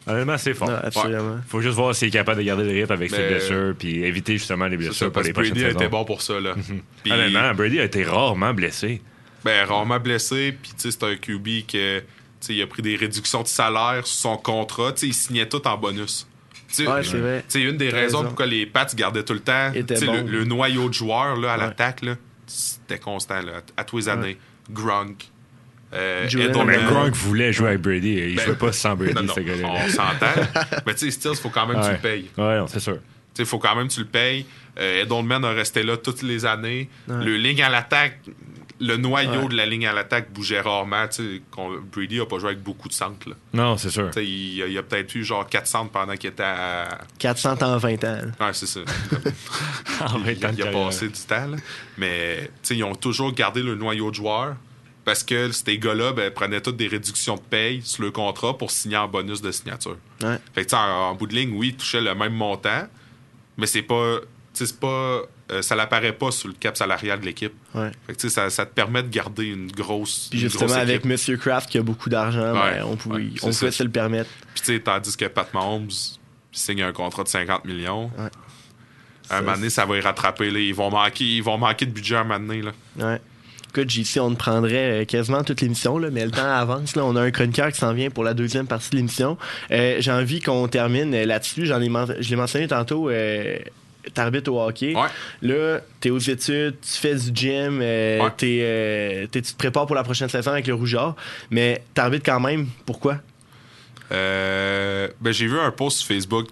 Honnêtement, c'est fort. Non, absolument. Faut juste voir s'il est capable de garder le rythme avec ses blessures puis éviter justement les blessures ça, pour les que Brady prochaines a été bon pour ça. Là. Puis, Honnêtement, Brady a été rarement blessé. Ben, rarement blessé, puis tu sais, c'est un QB que, tu sais, il a pris des réductions de salaire sur son contrat. Tu sais, il signait tout en bonus. Tu sais, Ouais, c'est vrai. une des raisons raison. pourquoi les Pats gardaient tout le temps Était tu sais, bon. le, le noyau de joueurs là, à Ouais. l'attaque, là, c'était constant là, à tous les années. Gronk, euh. Mais. Gronk voulait jouer avec Brady. Il Ben, jouait pas sans Brady, Non, non, ce gars-là. on s'entend. [laughs] Mais tu sais, Stills, faut quand même que tu Ouais. le payes. Ouais, non, c'est sûr. Il faut quand même que tu le payes. Euh, Edelman a resté là toutes les années. Le ligne à l'attaque, le noyau Ouais. de la ligne à l'attaque bougeait rarement. tu sais, qu'on- Brady a pas joué avec beaucoup de centres. là. Non, c'est sûr. Il, a- il a peut-être eu genre 4 centres pendant qu'il était à. 400 en 20 ans. Ouais, c'est ça. [laughs] En il, il a passé du temps. là. Mais tu sais, ils ont toujours gardé le noyau de joueurs parce que ces gars-là ben, prenaient toutes des réductions de paye sur le contrat pour signer en bonus de signature. Ouais. Fait que, tu sais, en, en bout de ligne, oui, ils touchaient le même montant, mais c'est pas. C'est pas. euh, ça l'apparaît pas sur le cap salarial de l'équipe. Ouais. Fait que, ça, ça te permet de garder une grosse. Puis justement, grosse avec. Monsieur Kraft qui a beaucoup d'argent, Ouais, ben, on pouvait, ouais, on pouvait se le permettre. Puis, tu sais, tandis que Pat Mahomes signe un contrat de 50 millions. Ouais. À un moment donné, ça va y rattraper. Là. Ils, vont manquer, ils vont manquer de budget à un moment donné. Là. Ouais. Écoute, JC, on te prendrait euh, quasiment toute l'émission, mais le temps [laughs] avance. Là. On a un chroniqueur qui s'en vient pour la deuxième partie de l'émission. Euh, J'ai envie qu'on termine là-dessus. J'en ai je l'ai mentionné tantôt. Euh, T'arbitres au hockey. Ouais. Là, t'es aux études, tu fais du gym, euh, Ouais. t'es, euh, t'es- tu te prépares pour la prochaine saison avec le Rougeur, mais t'arbitres quand même. Pourquoi? Euh, ben, j'ai vu un post sur Facebook.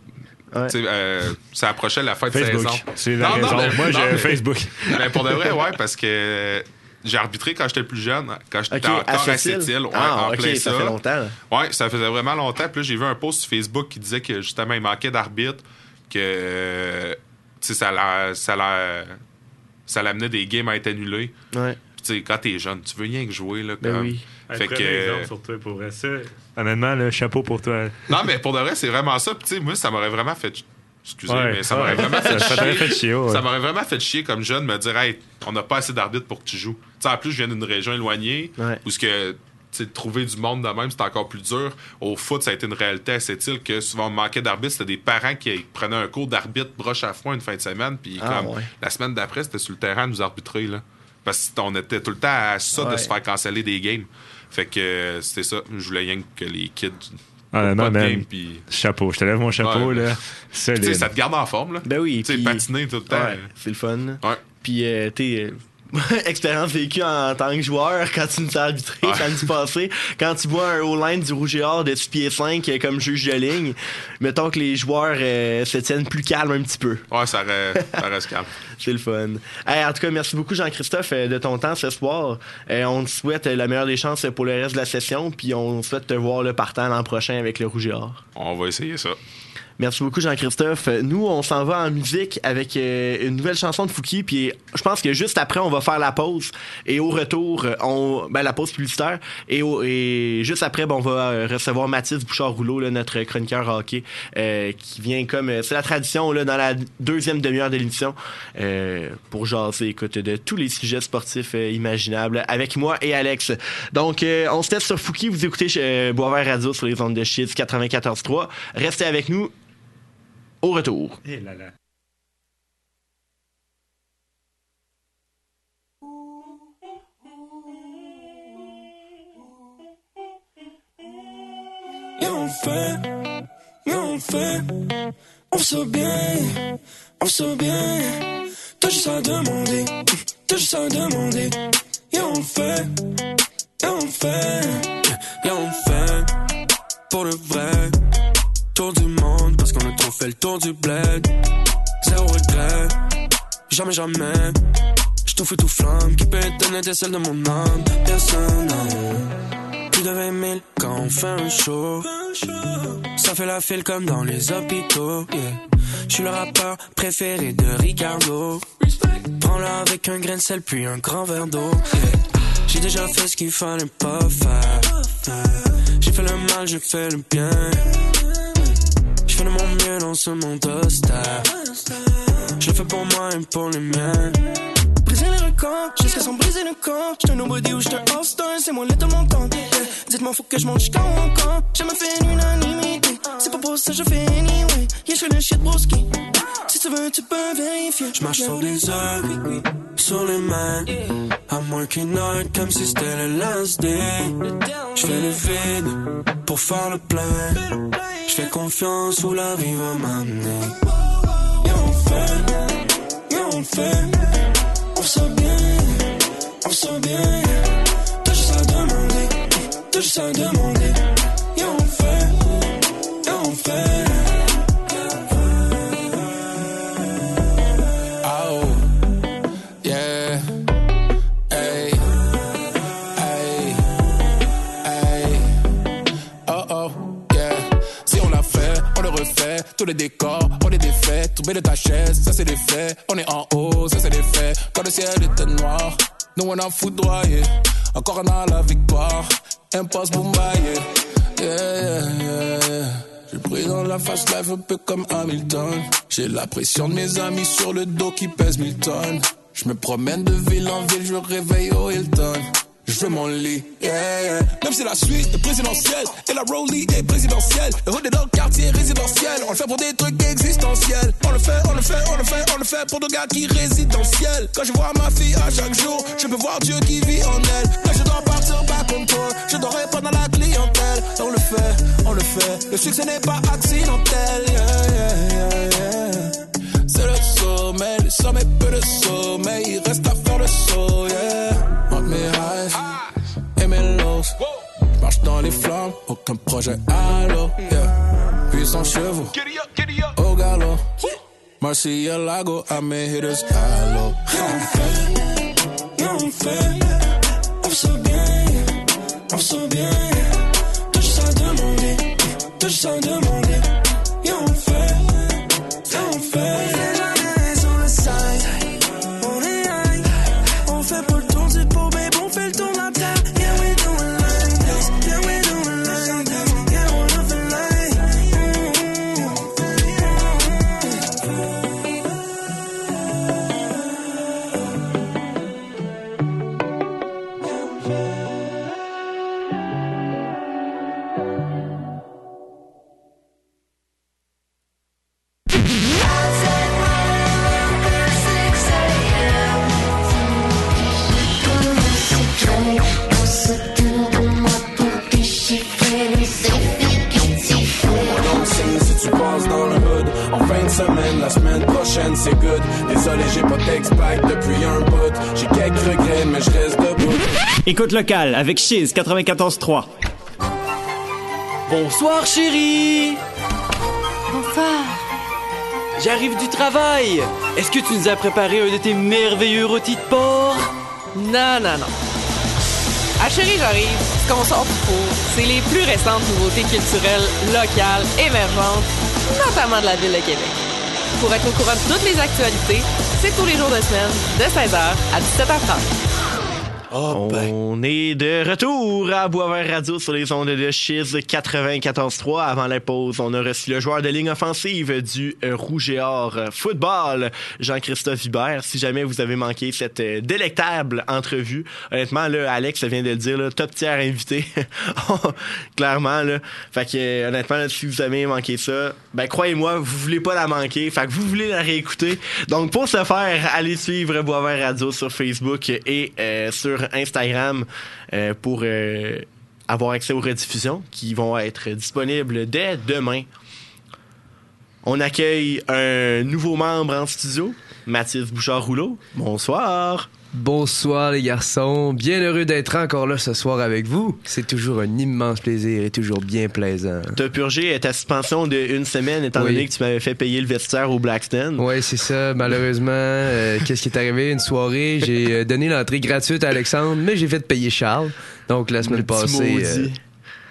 Ouais. Euh, ça approchait la fin de saison. C'est la Non, non, raison. mais- Moi, non, j'ai mais- Facebook. [laughs] Ben, pour de vrai, ouais, parce que j'ai arbitré quand j'étais plus jeune, quand j'étais Ok, encore à? Sept-Îles, ouais, ah, en plein ça ça. fait longtemps. Ouais, ça faisait vraiment longtemps. Puis là, j'ai vu un post sur Facebook qui disait que justement, il manquait d'arbitre, que ça, l'a- ça, l'a- ça l'amenait des games à être annulés. Ouais, Puis tu sais, quand t'es jeune, tu veux rien que jouer. Là, ben comme. oui. Fait que. sur toi pour ça. Honnêtement, le chapeau pour toi. Non, mais pour de vrai, c'est vraiment ça. Puis tu sais, moi, ça m'aurait vraiment fait. Excusez, Ouais, mais ça ouais. m'aurait vraiment fait chier. fait chier, ouais. Ça m'aurait vraiment fait chier comme jeune me dire, hey, on n'a pas assez d'arbitres pour que tu joues. Tu sais, en plus, je viens d'une région éloignée Ouais. où ce que. Trouver du monde de même, c'est encore plus dur. Au foot, ça a été une réalité à cette île que souvent on manquait d'arbitres. C'était des parents qui prenaient un cours d'arbitre broche à foin une fin de semaine. Puis Ah, comme ouais. la semaine d'après, c'était sur le terrain à nous arbitrer. Là. Parce qu'on était tout le temps à ça de se faire canceller des games. Fait que euh, c'était ça. Je voulais rien que les kids. De man, game, chapeau. Je te lève mon chapeau, Ouais, là. Tu sais, Solide. ça te garde en forme, là. Ben oui. Tu sais, puis- patiner tout le temps. Ouais, c'est le fun. Puis, euh, t'es. euh, [laughs] expérience vécue en tant que joueur quand tu nous as arbitré samedi passé. Quand tu vois un O-line du Rouge et Or de 6 pieds 5 euh, comme juge de ligne, mettons que les joueurs euh, se tiennent plus calmes un petit peu. Ouais, ça reste, ça reste calme. [laughs] C'est le fun. Hey, en tout cas, merci beaucoup Jean-Christophe euh, de ton temps ce soir. On te souhaite la meilleure des chances pour le reste de la session, puis on souhaite te voir le partant l'an prochain avec le Rouge et Or. On va essayer ça. Merci beaucoup, Jean-Christophe. Nous, on s'en va en musique avec euh, une nouvelle chanson de Fouki. Puis je pense que juste après, on va faire la pause. Et au retour, euh, on, ben, la pause publicitaire. Et, et juste après, ben, on va euh, recevoir Mathis Bouchard-Rouleau, notre chroniqueur hockey, qui vient comme. C'est la tradition là, dans la deuxième demi-heure de l'émission euh, pour jaser écoute, de tous les sujets sportifs imaginables avec moi et Alex. Donc, on se teste sur Fouki. Vous écoutez Boisvert Radio sur les ondes de Chiz 94.3. Restez avec nous. Au retour. Eh là là. Et on fait, et on fait, on se bien, on se bien. T'as juste à demander, t'as juste à demander. Et on fait, et on fait, et on fait, pour le vrai. Tour du monde, qu'on a trop fait le tour du bled. Zéro regret, jamais, jamais. J'touffe tout flamme, qui peut éteindre celle de mon âme. Personne, non. Plus de 20 000 quand on fait un show. Ça fait la file comme dans les hôpitaux. Je suis le rappeur préféré de Ricardo. Prends-la avec un grain de sel puis un grand verre d'eau. J'ai déjà fait ce qu'il fallait pas faire. J'ai fait le mal, j'ai fait le bien. Je fais pour moi et pour les miens. Camp, jusqu'à s'en briser le corps. J'te nobody ou j'te all-star, c'est moi le mon temps. Yeah. Dites-moi, faut que je monte jusqu'à mon camp. Jamais fait une unanimité, c'est pas pour ça que je fais anyway. Yeah, je fais le shit broski. Si tu veux, tu peux vérifier. J'marche sur des heures, sur les mains. I'm working hard comme si c'était le last day. J'fais le vide pour faire le plein. J'fais confiance où la vie va m'amener. Yeah, on fait, yeah, on fait. Sent bien, on sent bien. T'as juste à demander, t'as juste à demander. Yeah, on fait, yeah, on fait. Oh, yeah. Hey, hey, hey. Oh, oh, yeah. Si on l'a fait, on le refait. Tous les décors, on défait. Tomber de ta chaise, ça c'est des faits. On est en haut, ça c'est des faits. Quand le ciel était noir, nous on a foudroyé. Encore an à la victoire. Impasse Boombaye. Yeah, yeah, yeah. J'ai pris dans la fast life un peu comme Hamilton. J'ai la pression de mes amis sur le dos qui pèse 1000 tonnes. Je me promène de ville en ville, je réveille au Hilton. Je mon lit, yeah, yeah. Même si la suite est présidentielle et la rollie est présidentielle. Le hood dans le quartier résidentiel. On le fait pour des trucs existentiels. On le fait, on le fait, on le fait, on le fait pour deux gars qui résident dans le ciel. Quand je vois ma fille à chaque jour, je peux voir Dieu qui vit en elle. Là, je dois partir on tour. Je dois répondre à la clientèle. On le fait, on le fait. Le succès n'est pas accidentel, yeah. Sommeil, le sommeil peu de sommeil. Il reste à faire le saut, yeah. Monte mes highs et mes lows. J'marche dans les flammes, aucun projet à l'eau, yeah. 800 chevaux, au galop. Marcielago, à mes hitters, allô. Yeah, on fait, on se bien, on se bien. T'as juste à demander, t'as juste à demander. Donc Écoute locale avec Chiz 94.3. Bonsoir chérie Bonsoir. J'arrive du travail Est-ce que tu nous as préparé un de tes merveilleux rôtis de porc? Non, non, non. Ah chérie, j'arrive. Ce qu'on sort du four, c'est les plus récentes nouveautés culturelles, locales, émergentes, notamment de la ville de Québec. Pour être au courant de toutes les actualités, c'est tous les jours de semaine, de 16h à 17h30. Oh ben On est de retour à Boisvert Radio sur les ondes de Chiz 94.3. Avant la pause, on a reçu le joueur de ligne offensive du euh, Rouge et Or euh, Football, Jean-Christophe Hubert. Si jamais vous avez manqué cette euh, délectable entrevue, honnêtement, là, Alex vient de le dire, là, top tiers invité. [laughs] Clairement, là. Fait que, honnêtement, là, si vous avez manqué ça, ben, croyez-moi, vous voulez pas la manquer. Fait que vous voulez la réécouter. Donc, pour ce faire, allez suivre Boisvert Radio sur Facebook et euh, sur Instagram euh, pour euh, avoir accès aux rediffusions qui vont être disponibles dès demain. On accueille un nouveau membre en studio, Mathis Bouchard-Rouleau. Bonsoir. Bonsoir les garçons, bien heureux d'être encore là ce soir avec vous. C'est toujours un immense plaisir et toujours bien plaisant. T'as purgé ta suspension de une semaine étant Oui. donné que tu m'avais fait payer le vestiaire au Blackstone. Ouais, c'est ça. Malheureusement, euh, qu'est-ce qui est arrivé? Une soirée J'ai euh, donné l'entrée gratuite à Alexandre, mais j'ai fait payer Charles. Donc la semaine Le passée, euh,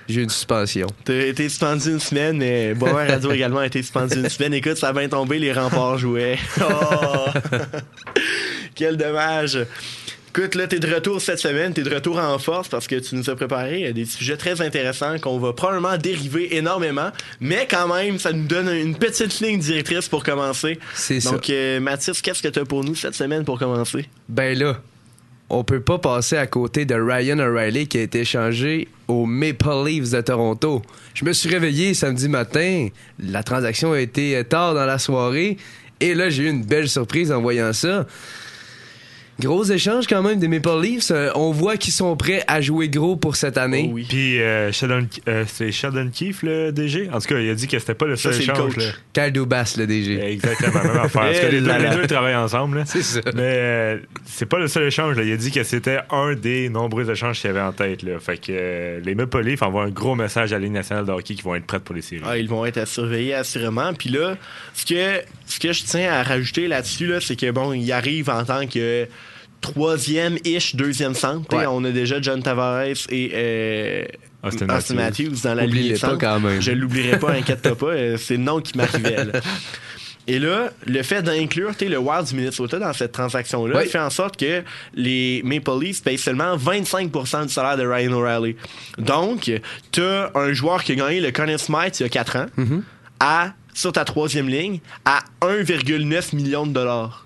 j'ai eu une suspension. T'as été suspendu une semaine, mais Boisvert Radio [laughs] également a été suspendu une semaine. Écoute, ça a bien tombé, les remparts jouaient. [laughs] Oh! Quel dommage. Écoute, là, t'es de retour cette semaine, t'es de retour en force parce que tu nous as préparé euh, des sujets très intéressants qu'on va probablement dériver énormément, mais quand même, ça nous donne une petite ligne directrice pour commencer. C'est ça. Donc, euh, Mathis, qu'est-ce que t'as pour nous cette semaine pour commencer? Ben là, on peut pas passer à côté de Ryan O'Reilly qui a été échangé aux Maple Leafs de Toronto. Je me suis réveillé samedi matin, la transaction a été tard dans la soirée, et là j'ai eu une belle surprise en voyant ça. Gros échange quand même des Maple Leafs. Euh, on voit qu'ils sont prêts à jouer gros pour cette année. Oh oui. Puis euh, Sheldon- euh, c'est Sheldon Keefe, le DG. En tout cas, il a dit que c'était pas le Ça, seul le échange. coach. là. Kyle Dubas, le DG. Exactement, même affaire. Parce [laughs] que les, deux, Eh les deux travaillent ensemble. là. [laughs] C'est ça. Mais euh, c'est pas le seul échange. Là. Il a dit que c'était un des nombreux échanges qu'il y avait en tête. Là. Fait que euh, les Maple Leafs envoient un gros message à la Ligue nationale de hockey qui vont être prêtes pour les séries. Ah, ils vont être à surveiller assurément. Puis là, ce que, ce que je tiens à rajouter là-dessus, là, c'est que bon, il arrive en tant que troisième-ish, deuxième centre. Ouais. On a déjà John Tavares et euh, Austin Austin, Matthews. Matthews. dans la ligne pas centre. quand même. Je l'oublierai pas, inquiète-toi pas. euh, C'est le nom qui m'arrivait. [laughs] Et là, le fait d'inclure le Wild du Minnesota dans cette transaction-là Oui. fait en sorte que les Maple Leafs payent seulement 25% du salaire de Ryan O'Reilly. Donc, tu as un joueur qui a gagné le Conn Smythe il y a 4 ans Mm-hmm. à, sur ta troisième ligne à 1,9 million de dollars.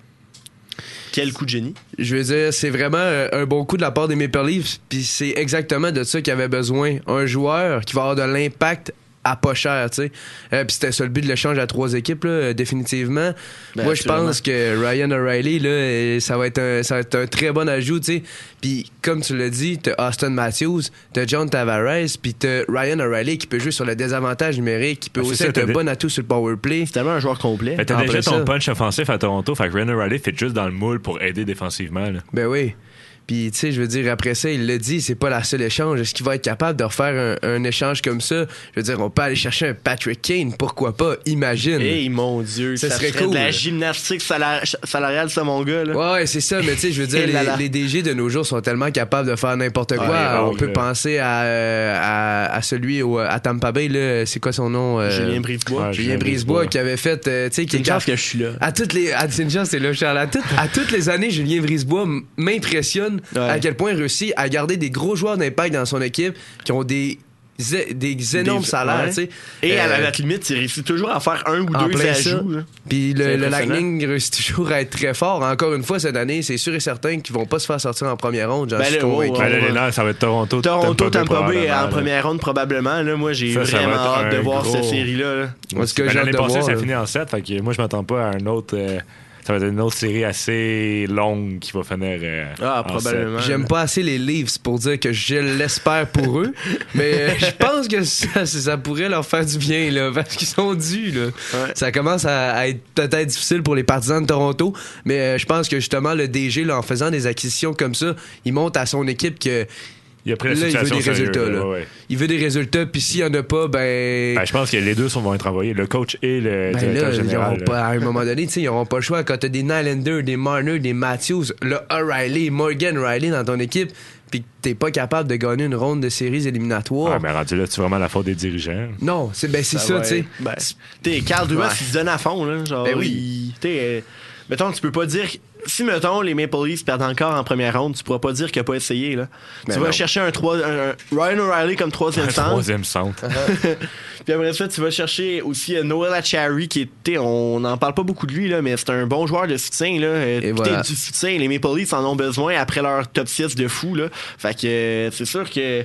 Quel coup de génie? Je veux dire, c'est vraiment euh, un bon coup de la part des Maple Leafs, puis c'est exactement de ça qu'ils avaient besoin. Un joueur qui va avoir de l'impact à pas cher, tu sais. Euh, puis c'était ça le but de l'échange à trois équipes, là, euh, définitivement. Ben, Moi, je pense que Ryan O'Reilly, là, euh, ça va, être un, ça va être un très bon ajout, tu sais. Puis, comme tu l'as dit, t'as Austin Matthews, t'as John Tavares, puis t'as Ryan O'Reilly qui peut jouer sur le désavantage numérique, qui peut Ah, c'est aussi ça, être un bon atout sur le power play. C'est tellement un joueur complet. Que t'as déjà ton ça. punch offensif à Toronto. Fait que Ryan O'Reilly fait juste dans le moule pour aider défensivement. là. Ben oui. Puis, tu sais, je veux dire, après ça, il l'a dit, c'est pas la seule échange. Est-ce qu'il va être capable de refaire un, un échange comme ça? Je veux dire, on peut aller chercher un Patrick Kane, pourquoi pas? Imagine. Hey, mon Dieu, Ça ça, serait serait cool. de la gymnastique salar- salariale, ça, mon gars. Là. Ouais, ouais, c'est ça, mais tu sais, je veux dire, [laughs] Eh les, DG de nos jours sont tellement capables de faire n'importe quoi. On peut là. penser à, euh, à, à celui au, à Tampa Bay, là, c'est quoi son nom? euh, Julien Brisebois. Julien Brisebois qui avait fait, euh, tu sais, qui C'est une chance que je suis là. À toutes les, à, c'est une chance, c'est là, Charles. À, toutes- à toutes les années, Julien Brisebois m- Ouais. à quel point il réussit à garder des gros joueurs d'impact dans son équipe qui ont des, des énormes Des- salaires, ouais. tu sais. Et à la Euh, limite, il réussit toujours à faire un ou deux ajouts. là. Puis le. Lightning réussit toujours à être très fort. Encore une fois, cette année, c'est sûr et certain qu'ils vont pas se faire sortir en première ronde. J'en Ben suis Ben, là, ça va être Toronto. Toronto, Tampa Bay en première ronde, probablement. Là, moi, j'ai vraiment hâte de voir gros- cette série-là. là. Que Ben, j'ai hâte L'année de passée, voir, ça finit en 7. Fait que moi, je m'attends pas à un autre. euh, ça va être une autre série assez longue qui va finir. euh, Ah, en probablement. J'aime pas assez les Leafs pour dire que je l'espère pour eux, [laughs] mais euh, je pense que ça, ça pourrait leur faire du bien, là, parce qu'ils sont dus, là. Ouais. Ça commence à, à être peut-être difficile pour les partisans de Toronto, mais euh, je pense que justement, le DG, là, en faisant des acquisitions comme ça, il montre à son équipe que Il a pris la là, il veut des sérieux, résultats, là, ouais. Il veut des résultats, puis s'il y en a pas, ben... Ben, je pense que les deux sont, vont être envoyés, le coach et le Ben directeur là, ils général. auront pas, à un moment donné, tu sais, ils n'auront pas le choix. Quand t'as des Nylander, des Marner, des Matthews, le O'Reilly, Morgan Riley dans ton équipe, puis que t'es pas capable de gagner une ronde de séries éliminatoires. Ah, mais rendu là, c'est vraiment la faute des dirigeants. Non, c'est ben, c'est ça, va tu sais. Ben, Carl Dubas, Ouais. il se donne à fond, là. Genre, Ben oui. il- euh, mettons, tu peux pas dire. Si, mettons, les Maple Leafs perdent encore en première ronde, tu pourras pas dire qu'il a pas essayé, là. Ben tu vas chercher un, trois, un- un Ryan O'Reilly comme troisième Un centre. troisième centre. [laughs] [laughs] Puis après ça, tu vas chercher aussi euh, Noel Achary, qui était, on n'en parle pas beaucoup de lui, là, mais c'est un bon joueur de soutien. Là. Euh, Et puis voilà. Du soutien, les Maple Leafs en ont besoin après leur top 6 de fou. Là. Fait que euh, c'est sûr que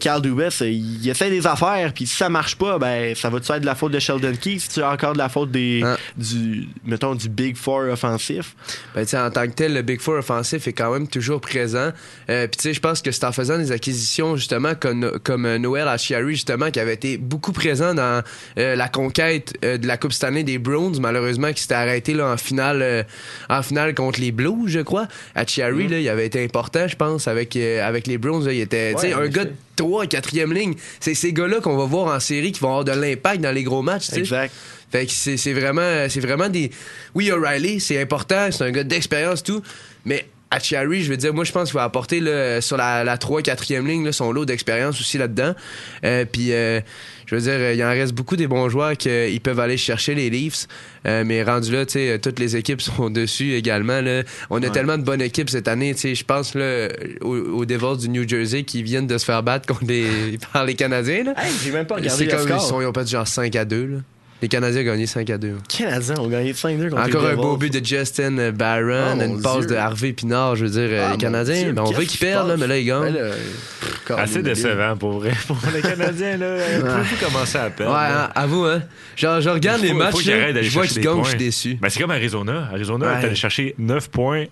Carl Dubas, il essaie des affaires, puis si ça marche pas, ben ça va être de la faute de Sheldon Keefe, si tu as encore de la faute des, Hein. du, mettons, du Big Four offensif? Ben, en tant que tel, le Big Four offensif est quand même toujours présent. Euh, Puis, tu sais, je pense que c'est en faisant des acquisitions, justement, comme, comme euh, Noël Achiari, justement, qui avait été beaucoup présent dans euh, la conquête euh, de la Coupe Stanley des Browns, malheureusement, qui s'était arrêté là, en, finale, euh, en finale contre les Blues, je crois. Achiari, là, il avait été important, je pense, avec, euh, avec les Browns. Là, il était, Ouais, un gars de 3 4e ligne. C'est ces gars-là qu'on va voir en série qui vont avoir de l'impact dans les gros matchs. Exact. Fait que c'est vraiment, c'est vraiment des. Oui, O'Reilly, c'est important, c'est un gars d'expérience, tout. Mais Achiari, je veux dire, moi, je pense qu'il va apporter là, sur la, la 3 4e ligne là, son lot d'expérience aussi là-dedans. Euh, Puis, euh, je veux dire, il en reste beaucoup des bons joueurs qu'ils peuvent aller chercher, les Leafs. Euh, mais rendu là, tu sais, toutes les équipes [laughs] sont dessus également. Là. On a tellement de bonnes équipes cette année. Tu sais, je pense là, aux, aux Devils du New Jersey qui viennent de se faire battre contre les, [laughs] par les Canadiens. Hey, j'ai même pas regardé le comme ils, sont, ils ont pas genre 5 à 2. Là. Les Canadiens ont gagné 5 à 2. Canadiens ont gagné 5-2 contre Encore les un beau but de Justin Barron, Oh, une passe Dieu. de Harvey Pinard. Je veux dire, euh, Ah, les Canadiens, Dieu, ben, on veut qu'ils perdent, là, mais là, ils gagnent. Ben là, pff, Assez décevant pour vrai. Pour les Canadiens, là. [laughs] Pouvez-vous commencer à Ouais, perdre? hein, avoue, hein. Genre, je regarde les matchs, là, je vois qu'ils gagnent, je suis déçu. Ben, c'est comme Arizona. Arizona Ouais. est allé chercher 9 points.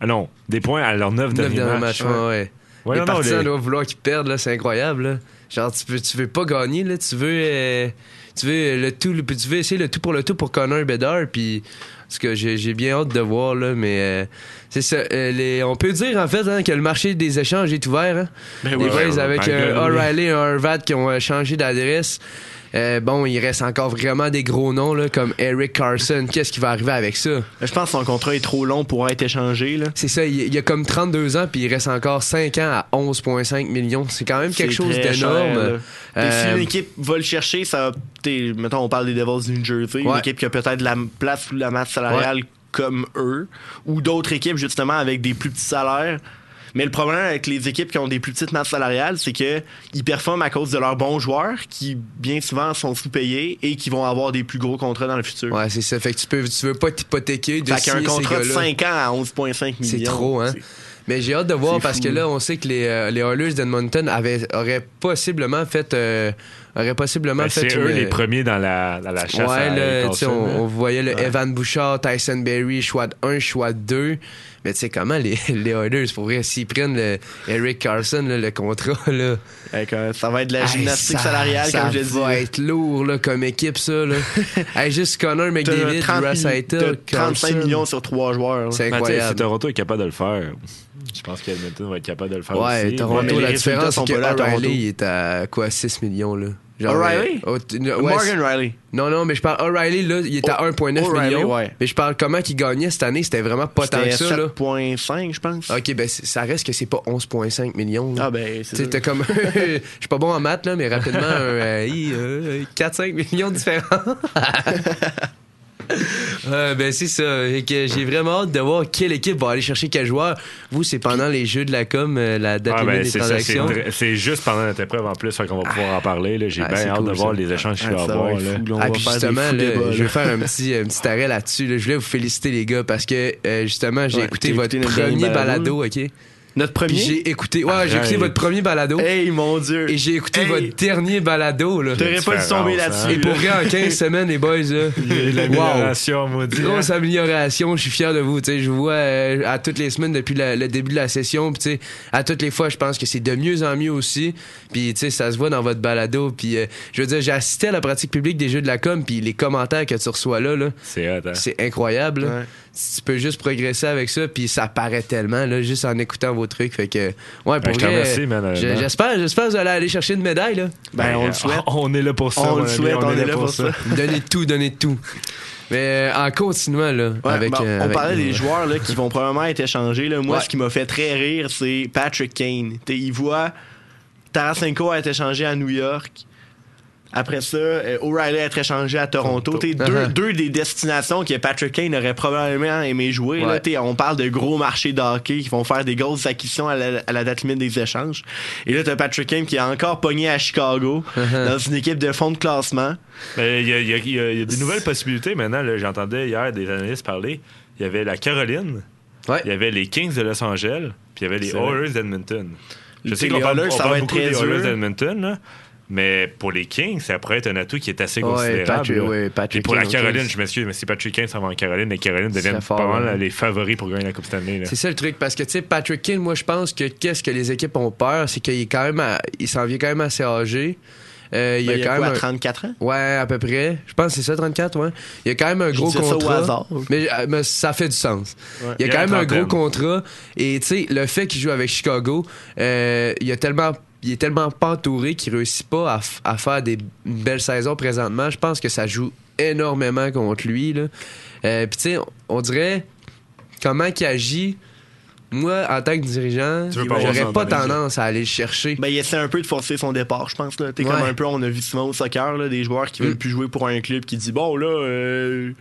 Ah non, des points à leurs 9 Neuf derniers derniers matchs. matchs, ouais, ouais. Ouais, les non, partisans les- doivent vouloir qu'ils perdent, là, c'est incroyable. Là. Genre, tu veux, tu veux pas gagner, là, tu veux, euh, tu veux le tout, le- tu veux essayer le tout pour le tout pour Connor Bedard, puis parce que j'ai j'ai bien hâte de voir là, mais euh, c'est ça. euh, les- on peut dire en fait hein, que le marché des échanges est ouvert. Hein. Ben les oui, ouais, avec God, oui. O'Reilly et Horvat qui ont euh, changé d'adresse. Euh, bon, il reste encore vraiment des gros noms là, comme Eric Carson. Qu'est-ce qui va arriver avec ça? Je pense que son contrat est trop long pour être échangé. Là. C'est ça, il, il a comme 32 ans, puis il reste encore 5 ans à 11,5 millions. C'est quand même quelque chose d'énorme. T'sais, Euh, Si une équipe va le chercher, ça, mettons, on parle des Devils du New Jersey, une équipe qui a peut-être la place ou la masse salariale comme eux, ou d'autres équipes justement avec des plus petits salaires. Mais le problème avec les équipes qui ont des plus petites masses salariales, c'est que ils performent à cause de leurs bons joueurs qui bien souvent sont sous-payés et qui vont avoir des plus gros contrats dans le futur. Ouais, c'est ça. Fait que tu peux, tu veux pas t'hypothéquer de Fait qu'un contrat de gars-là. 5 ans à 11,5 millions. C'est trop, hein? Mais j'ai hâte de voir parce fou, que là, là. on sait que les, euh, les Oilers d'Edmonton auraient possiblement fait. euh, auraient possiblement Ben, fait. c'est eux une- les premiers dans la, dans la chasse Ouais, à Carlson, on, voyait le Evan Bouchard, Tyson Berry, choix de 1, choix de 2. Mais tu sais, comment les, [laughs] les Oilers, pour vrai, s'ils prennent le Eric Carson, là, le contrat, là. Euh, ça va être de la Hey, gymnastique ça- salariale, ça comme je dis. va être lourd là, comme équipe, ça. Là. [laughs] hey, juste Connor McDavid, 30 Russ Eitel, 35 Carlson. millions sur 3 joueurs. C'est Ben, sais, si incroyable. Toronto est capable de le faire, je pense qu'Edmonton va être capable de le faire Ouais, aussi. Toronto, la différence, c'est que. O'Reilly, il est à quoi, 6 millions, là? O'Reilly? euh, oh, ouais, Morgan Riley. Non, non, mais je parle O'Reilly, là, il est à O- 1,9 O'Reilly, millions. ouais. Mais je parle comment il gagnait cette année, c'était vraiment pas tant que C'était ça, là. 7,5, je pense. Ok, ben ça reste que c'est pas 11,5 millions. là. Ah, ben, Tu c'est comme. [laughs] Je suis pas bon en maths, là, mais rapidement, un, euh, euh, 4-5 millions différents. [laughs] Euh, ben c'est ça. Fait que J'ai vraiment hâte de voir quelle équipe va aller chercher quel joueur. Vous, c'est pendant les jeux de la com, euh, la date Ah, limite ben, des c'est ça, c'est transactions. c'est juste pendant notre épreuve en plus qu'on va pouvoir en parler. là. J'ai Ah, bien hâte cool, de voir ça. les échanges qu'il Ah, va y avoir. là. fou, là. On Ah, puis justement, là, je vais faire un petit, un petit arrêt là-dessus. là. Je voulais vous féliciter, les gars, parce que euh, justement, j'ai Ouais, écouté votre premier balado, balado, OK? Notre premier? j'ai écouté, ouais, j'ai écouté votre premier balado. Hey, mon Dieu. Et j'ai écouté Hey. votre dernier balado, là. T'aurais pas dû tomber différence, là-dessus. Et pour vrai, en 15 [laughs] semaines, les boys, là. Wow. l'amélioration, maudit. Grosse amélioration, je suis fier de vous. Tu sais, je vous vois euh, à toutes les semaines depuis la- le début de la session. Puis tu sais, à toutes les fois, je pense que c'est de mieux en mieux aussi. Puis tu sais, ça se voit dans votre balado. Puis euh, je veux dire, j'ai assisté à la pratique publique des jeux de la com. Puis les commentaires que tu reçois là, là C'est hein? incroyable. Ouais. Tu peux juste progresser avec ça. Puis ça paraît tellement là, juste en écoutant vos trucs. Fait que ouais, pour Ben, je euh, honnêtement. J'espère, j'espère que vous allez aller chercher une médaille là. Ben, on euh, le souhaite. [laughs] On est là pour ça. On le souhaite, on est là pour ça. [laughs] donnez tout, donnez tout. Mais euh, en continuant là, Ouais, avec, ben, euh, on avec parlait nous, des joueurs là, qui vont [laughs] probablement être échangés. Là. Moi, Ouais. ce qui m'a fait très rire, c'est Patrick Kane. Il voit Tarasenko être échangé à New York. Après ça, euh, O'Reilly être échangé à Toronto. Deux, Uh-huh. deux des destinations que Patrick Kane aurait probablement aimé jouer. Ouais. On parle de gros marchés de hockey qui vont faire des grosses acquisitions à la, à la date limite des échanges. Et là, t'as Patrick Kane qui est encore pogné à Chicago Uh-huh. dans une équipe de fond de classement. Il y, a- il y a- il y a- il y a des nouvelles possibilités maintenant. là. J'entendais hier des analystes parler. Il y avait la Caroline, Ouais. il y avait les Kings de Los Angeles, puis il y avait les. Oilers d'Edmonton. Je sais qu'on parle, ça va être beaucoup très des Oilers dur. d'Edmonton, là, mais pour les Kings, ça pourrait être un atout qui est assez Ouais, considérable. Ouais, Patrick pour la Caroline, je m'excuse, mais si Patrick Kane s'en va en Caroline, les Carolines C'est deviennent fort, pas mal hein. les favoris pour gagner la Coupe Stanley. C'est ça le truc, parce que, tu sais, Patrick Kane, moi, je pense que qu'est-ce que les équipes ont peur, c'est qu'il est quand même, à- il s'en vient quand même assez âgé. Euh, il Ben, y a il y a quand quoi, même. un- 34 ans? Ouais, à peu près. Je pense que c'est ça, 34, ouais. Il y a quand même un Je gros dis ça au contrat. hasard. Mais, euh, mais ça fait du sens. Ouais. Il y a Il y quand même un gros contrat. Et tu sais, le fait qu'il joue avec Chicago, euh, il, y a tellement, il est tellement pas entouré qu'il réussit pas à, faire des une belle saison présentement. Je pense que ça joue énormément contre lui. Là. Euh, Puis tu sais, on, dirait comment qu'il agit. Moi, en tant que dirigeant, j'aurais pas tendance à aller le chercher. Ben, il essaie un peu de forcer son départ, je pense. Là. T'es Ouais. comme un peu, on a vu souvent au soccer, là, des joueurs qui veulent Mm. plus jouer pour un club qui dit Bon, là, euh,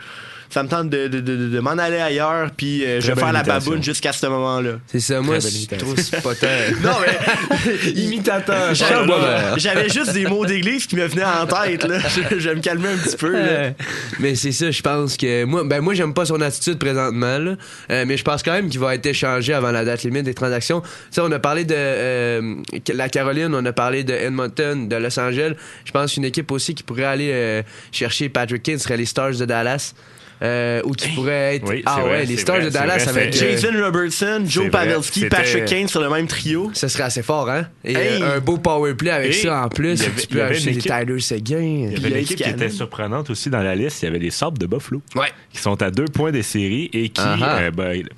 ça me tente de, de, de, de m'en aller ailleurs, puis euh, je vais faire la imitation. baboune jusqu'à ce moment-là. C'est ça, moi, Très je trouve tant. [laughs] Non, mais [laughs] Imitateur. j'avais, juste des mots d'église qui me venaient en tête. Là. [laughs] Je, je vais me calmer un petit peu. Là. Mais c'est ça, je pense que moi, ben moi j'aime pas son attitude présentement, là. Euh, mais je pense quand même qu'il va être échangé avant la date limite des transactions. Sais, on a parlé de euh, la Caroline, on a parlé de Edmonton, de Los Angeles. Je pense qu'une équipe aussi qui pourrait aller euh, chercher Patrick Kane serait les Stars de Dallas. Euh, ou qui pourrait être Oui, ah ouais vrai, les Stars vrai, de Dallas vrai, avec euh, Jason Robertson, Joe Pavelski, Patrick Kane sur le même trio. ce serait assez fort hein? Et Hey! euh, un beau power play avec ça en plus avait- tu peux acheter des Tyler Seguin Il y avait une équipe qui Cannon. était surprenante aussi dans la liste. Il y avait les Sabres de Buffalo, ouais qui sont à deux points des séries et qui, euh,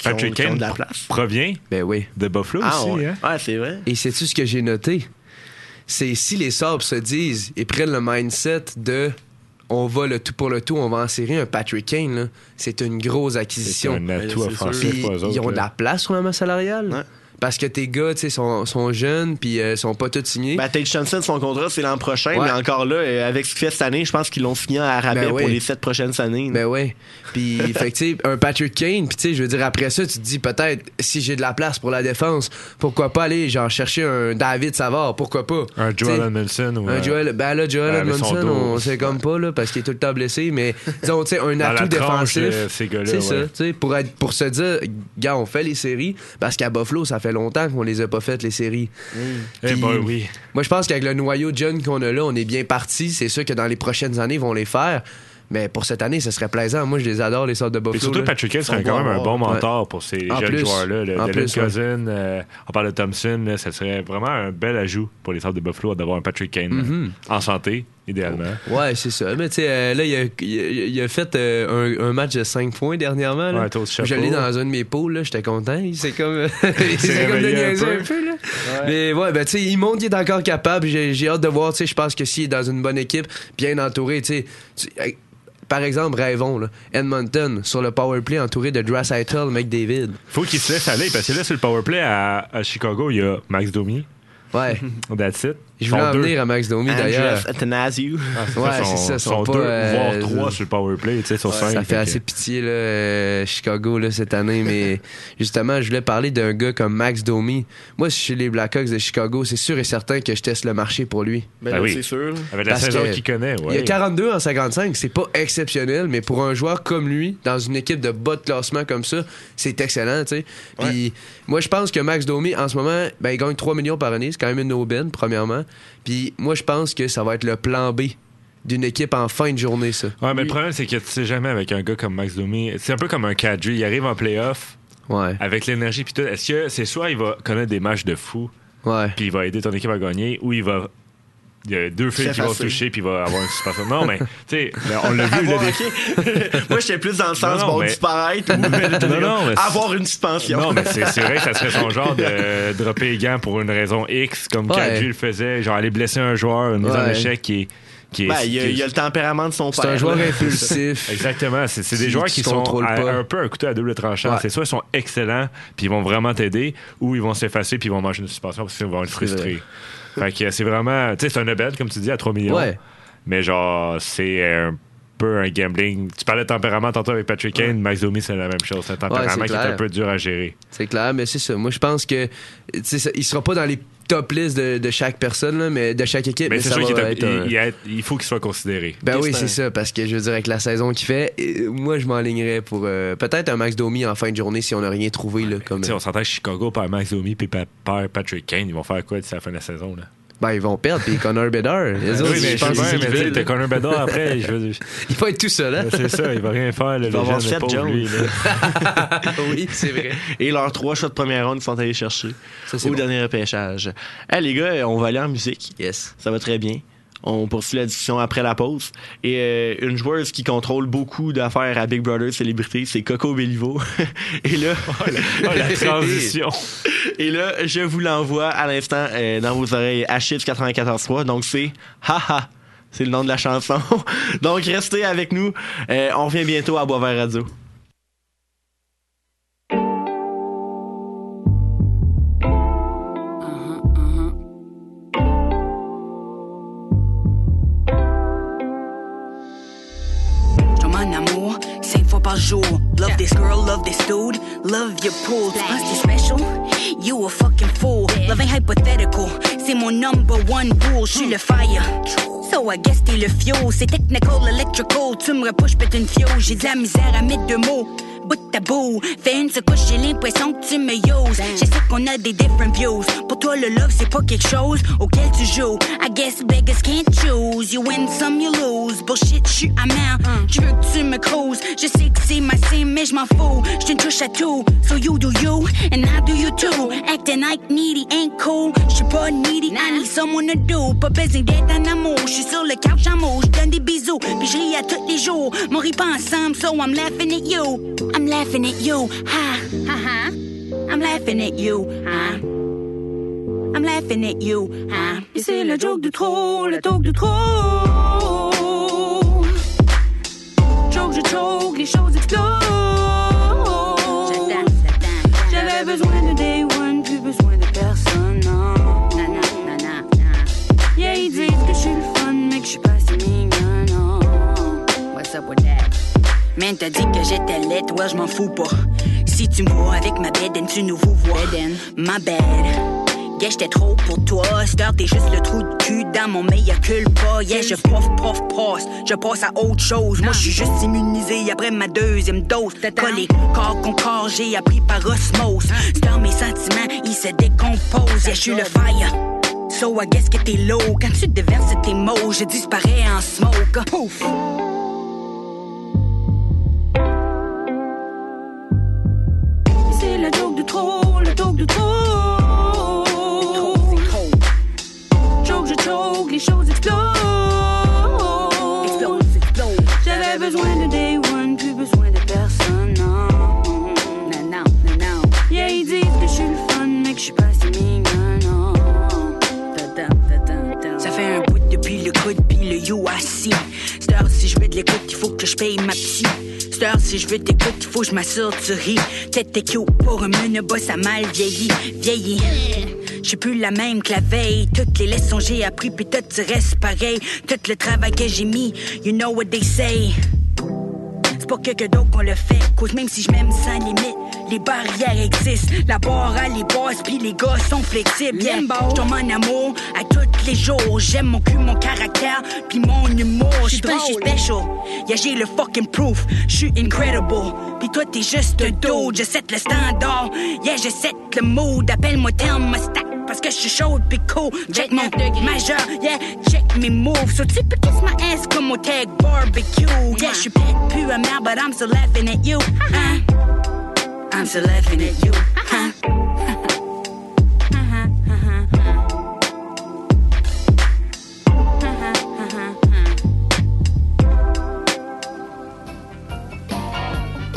Patrick qui ont Kane de la place. provient ben oui de Buffalo Ah, aussi. ouais. hein? ouais, c'est vrai. Et sais-tu ce que j'ai noté? C'est si les Sabres se disent et prennent le mindset de on va le tout pour le tout, on va en série un Patrick Kane, c'est une grosse C'est acquisition. un atout c'est offensif Puis, pour eux autres. ils ont de la place sur la masse salariale. Ouais. Parce que tes gars, tu sais, sont, sont jeunes, puis euh, sont pas tous signés. Ben, Tate Johnson, son contrat, c'est l'an prochain, Ouais. mais encore là, euh, avec ce qu'il fait cette année, je pense qu'ils l'ont signé à rabais Ben oui. pour les sept prochaines années. Ben ouais. Puis, [laughs] fait que, tu sais, un Patrick Kane, puis tu sais, je veux dire, après ça, tu te dis peut-être, si j'ai de la place pour la défense, pourquoi pas aller, genre, chercher un David Savard, pourquoi pas? Un Joel Edmondson ou Un euh, Joel, ben là, Joel Edmondson, dos. on sait comme pas, là, parce qu'il est tout le temps blessé, mais disons, tu sais, un atout défensif. C'est ça, tu sais, pour, être- pour se dire, gars, on fait les séries, parce qu'à Buffalo, ça fait longtemps qu'on les a pas faites, les séries. Eh Puis- ben oui. Moi, je pense qu'avec le noyau de jeunes qu'on a là, on est bien parti. C'est sûr que dans les prochaines années, ils vont les faire. Mais pour cette année, ce serait plaisant. Moi, je les adore, les sortes de Et Buffalo. surtout, là. Patrick Kane serait quand même un bon ouais. mentor pour ces En jeunes joueurs-là. Le Dylan plus, ouais. Cousin, euh, on parle de Thompson, là, ça serait vraiment un bel ajout pour les Sabres de Buffalo d'avoir un Patrick Kane Mhm. euh, en santé, idéalement. Ouais, c'est ça. Mais tu sais, euh, là, il a, il a- il a fait euh, un, un match de 5 points dernièrement. Là. Ouais, chapeau. l'ai dans un de mes pools, là. J'étais content. C'est comme. [laughs] s'est c'est comme de réveillé un niaiser peu. un peu, là. Mais ouais, ben, tu sais, il montre qu'il est encore capable. J'ai j'ai hâte de voir. Tu sais, je pense que s'il est dans une bonne équipe, bien entouré, tu sais. Par exemple, rêvons, là, Edmonton, sur le powerplay entouré de Draisaitl, McDavid. Faut qu'il se laisse aller parce que là, sur le powerplay à, à Chicago, il y a Max Domi. Ouais. That's it. Je voulais en deux. venir à Max Domi, d'ailleurs. Athanasiou. Ouais, Ils c'est ça, Ils sont deux, euh, voire trois sur le powerplay, tu sais, sur cinq. Ça fait assez pitié, là, euh, Chicago, là, cette année. Mais [laughs] justement, je voulais parler d'un gars comme Max Domi. Moi, si je suis les Blackhawks de Chicago, c'est sûr et certain que je teste le marché pour lui. Ben, Ben oui. c'est sûr. Avec la Parce saison qu'il connaît, ouais. Il y a 42 en 55, c'est pas exceptionnel, mais pour un joueur comme lui, dans une équipe de bas de classement comme ça, c'est excellent, tu sais. Puis moi, je pense que Max Domi, en ce moment, ben, il gagne 3 millions par année. C'est quand même une aubaine, premièrement. Puis moi, je pense que ça va être le plan B d'une équipe en fin de journée, ça. Ouais, mais le problème, c'est que tu sais jamais avec un gars comme Max Domi. C'est un peu comme un Kadri. Il arrive en playoff Ouais, avec l'énergie puis tout. Est-ce que c'est soit il va connaître des matchs de fou puis il va aider ton équipe à gagner ou il va. Il y a deux filles qui vont se toucher puis il va avoir une suspension. Non, mais tu sais, [laughs] ben, on l'a vu. là, Avoir- des- [laughs] ok. Moi, j'étais plus dans le sens Non, non, bon mais- disparaître ou Non, non, [laughs] mais c'est- avoir une suspension. Non, mais c'est c'est vrai que ça serait son genre de dropper les gants pour une raison X, comme Ouais. Le faisait, genre aller blesser un joueur, une mise en Ouais. échec qui est. Qui est Ben, il y, a, qui est- il y a le tempérament de son C'est père. un joueur là. impulsif. Exactement. C'est c'est des joueurs qui sont à- un peu un couteau à double tranchant. Ouais. C'est soit ils sont excellents, puis ils vont vraiment t'aider, ou ils vont s'effacer, puis ils vont manger une suspension, parce qu'ils vont être frustrés. Fait que c'est vraiment. Tu sais, c'est un Nobel, comme tu dis, à 3 millions. Ouais. Mais genre, c'est un peu un gambling. Tu parlais de tempérament tantôt avec Patrick Kane, Max Domi, c'est la même chose. C'est un tempérament qui est un peu dur à gérer. C'est clair, mais c'est ça. Moi, je pense que tu sais, ça- il sera pas dans les top lists de, de chaque personne, là, mais de chaque équipe. Mais, Mais, c'est ça sûr qu'il va est- être un- il, il faut qu'il soit considéré. Ben oui, c'est ça, parce que je veux dire, avec la saison qu'il fait, euh, moi, je m'enlignerais pour euh, peut-être un Max Domi en fin de journée si on n'a rien trouvé. Là, comme, sais, on s'entend que Chicago perd Max Domi puis pa- perd Patrick Kane. Ils vont faire quoi d'ici la fin de la saison? Là? Ben, ils vont perdre, puis Connor Bedard. [laughs] les autres, oui, mais je pense bien, mais t'as Connor Bedard après. Je veux, [laughs] Il va être tout seul, hein? c'est ça, il va rien faire. Le va avoir Jones. lui, [laughs] oui, c'est vrai. Et leurs trois choix de première ronde qu'ils sont allés chercher Ça, c'est au bon. dernier repêchage. Hey, les gars, on va aller en musique. Yes. Ça va très bien. On poursuit la discussion après la pause. Et euh, une joueuse qui contrôle beaucoup d'affaires à Big Brother Célébrité, c'est Coco Bellivo. [laughs] et là, Oh, la [laughs] transition. et là, je vous l'envoie à l'instant euh, dans vos oreilles à Chips 94.3. Donc c'est Haha. C'est le nom de la chanson. [laughs] Donc restez avec nous. Euh, on revient bientôt à Boisvert Radio. Je tombe en amour, cinq fois par jour. Love this girl, love this dude, love your pool. Que t'es special? You a fucking fool. Love ain't hypothetical. C'est mon number one rule. J'suis le fire. So I guess t'es le fuel. C'est technical, electrical. Tu me repousses, pète une fio. J'ai de la misère à mettre deux mots. Bout de tabou. Fais une secouche, j'ai l'impression que tu me uses. Je sais qu'on a des different views. Pour toi, le love, c'est pas quelque chose auquel tu joues. I guess beggars can't choose. You win some, you lose. Bullshit, j'suis amer. Tu veux que tu me cruises. Je sais que c'est ma sim, mais j'm'en fous. J'te touche à tout. So you do you, and I do you too. Acting like needy ain't cool. J'suis pas needy, I need someone to do. Pas besoin d'être en amour. J'suis sur le couch en mouche, j'donne des bisous. Puis j'ris à tous les jours. M'on rit pas ensemble, so I'm laughing at you. I'm laughing at you. Ha, ha, ha. I'm laughing at you. Ha. I'm laughing at you. Hein? Et c'est le joke de trop, le joke de trop. Joke, je choke, les choses explosent. J'avais besoin de day up with that? Man, t'as dit que j'étais laid, ouais, je m'en fous pas. Si tu me vois avec ma bed, tu nous vous vois. Ma bed. Yeah, j'étais trop pour toi. Star, t'es juste le trou de cul dans mon meilleur culpa. Yeah, je prof, prof, passe. Je passe à autre chose. Moi, je suis juste immunisé après ma deuxième dose. Collé, corps contre corps, j'ai appris par osmose. Star, mes sentiments, ils se décomposent. Yeah, je suis le fire. So, I guess que t'es low. Quand tu déverses tes mots, je disparais en smoke. Pouf! Choses explosent. J'avais besoin de day one, plus besoin de personne, non. Non, non, non. Yeah, ils disent que je suis le fun, mais que je suis pas si mignon, non. Ça fait un bout depuis le coude pis le UAC. C'est heure, si je veux de l'écoute, il faut que je paye ma psy. Si je veux t'écouter, il faut que je m'assure tu ris. Tête t'es cute pour un monobus, ça mal vieilli, vieilli. Suis plus la même que la veille. Toutes les leçons j'ai appris, puis tout tu restes pareil. Tout le travail que j'ai mis, you know what they say. C'est pas quelqu'un d'autre qu'on le fait. Cause même si je m'aime sans limite, les barrières existent. La barre à les basses, puis les gars sont flexibles. Yeah, je tombe en amour à tous les jours. J'aime mon cul, mon caractère, puis mon humour. Je suis special. Yeah, j'ai le fucking proof. Je suis incredible. Puis toi, t'es juste un dude. Je set le standard. Yeah, je set le mood. Appelle-moi thermostat. Parce que je suis chaude pis cool. Check mon majeur, yeah, check mes moves. So tu kiss my ass comme au tag barbecue. Yeah, je suis peut-être plus amer, but I'm still laughing at you. Hein? I'm still laughing at you. Hein?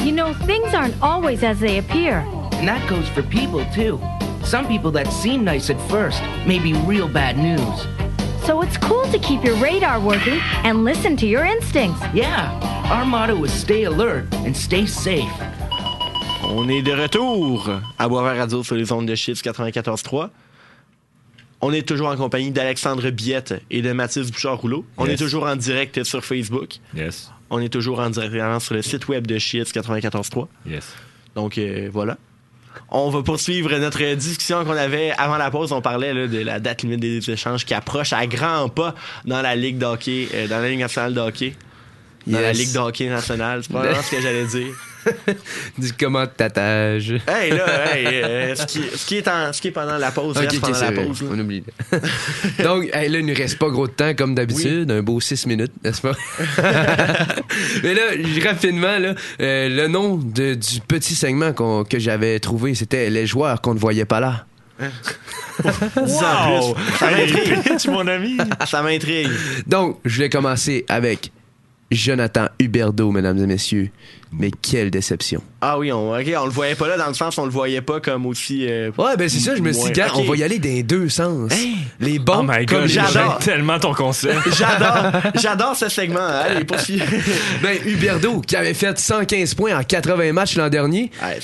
You know, things aren't always as they appear. And that goes for people, too. Some people that seem nice at first may be real bad news. So it's cool to keep your radar working and listen to your instincts. Yeah, our motto is stay alert and stay safe. On est de retour à Boisvert Radio sur les ondes de Chips 94.3. On est toujours en compagnie d'Alexandre Biette et de Mathis Bouchard-Rouleau. On Yes. est toujours en direct sur Facebook. Yes. On est toujours en direct sur le site web de Chips 94.3. Yes. Donc euh, voilà. On va poursuivre notre discussion qu'on avait avant la pause. On parlait là, de la date limite des échanges qui approche à grands pas dans la Ligue d'hockey, euh, dans la Ligue nationale de hockey. Dans la. Ligue de hockey nationale. C'est pas vraiment ce que j'allais dire. [laughs] Dis comment t'attaches. Hey là, hey, euh, ce, qui, ce qui est en- ce qui est pendant la pause, Ok, reste pendant la vrai. pause. là. On oublie. [laughs] Donc, hey, là, il ne reste pas gros de temps comme d'habitude, un beau 6 minutes, n'est-ce pas? [laughs] Mais là, rapidement, là, euh, le nom de- du petit segment qu'on- que j'avais trouvé, c'était Les joueurs qu'on ne voyait pas là. Wow! plus. Ça m'intrigue. mon ami! Ça m'intrigue. Donc, je vais commencer avec Jonathan Huberdeau, mesdames et messieurs. Mais quelle déception. Ah oui, on, ok, on le voyait pas là dans le sens on le voyait pas comme aussi. euh, Ouais, ben c'est ça, je me suis dit, gars, on va y aller dans les deux sens. Les bons Oh my god, j'adore. tellement ton concept. [laughs] J'adore, [laughs] j'adore ce segment. Allez, poursuis. [laughs] Ben, Huberdeau, qui avait fait 115 points en 80 matchs l'an dernier, Ouais,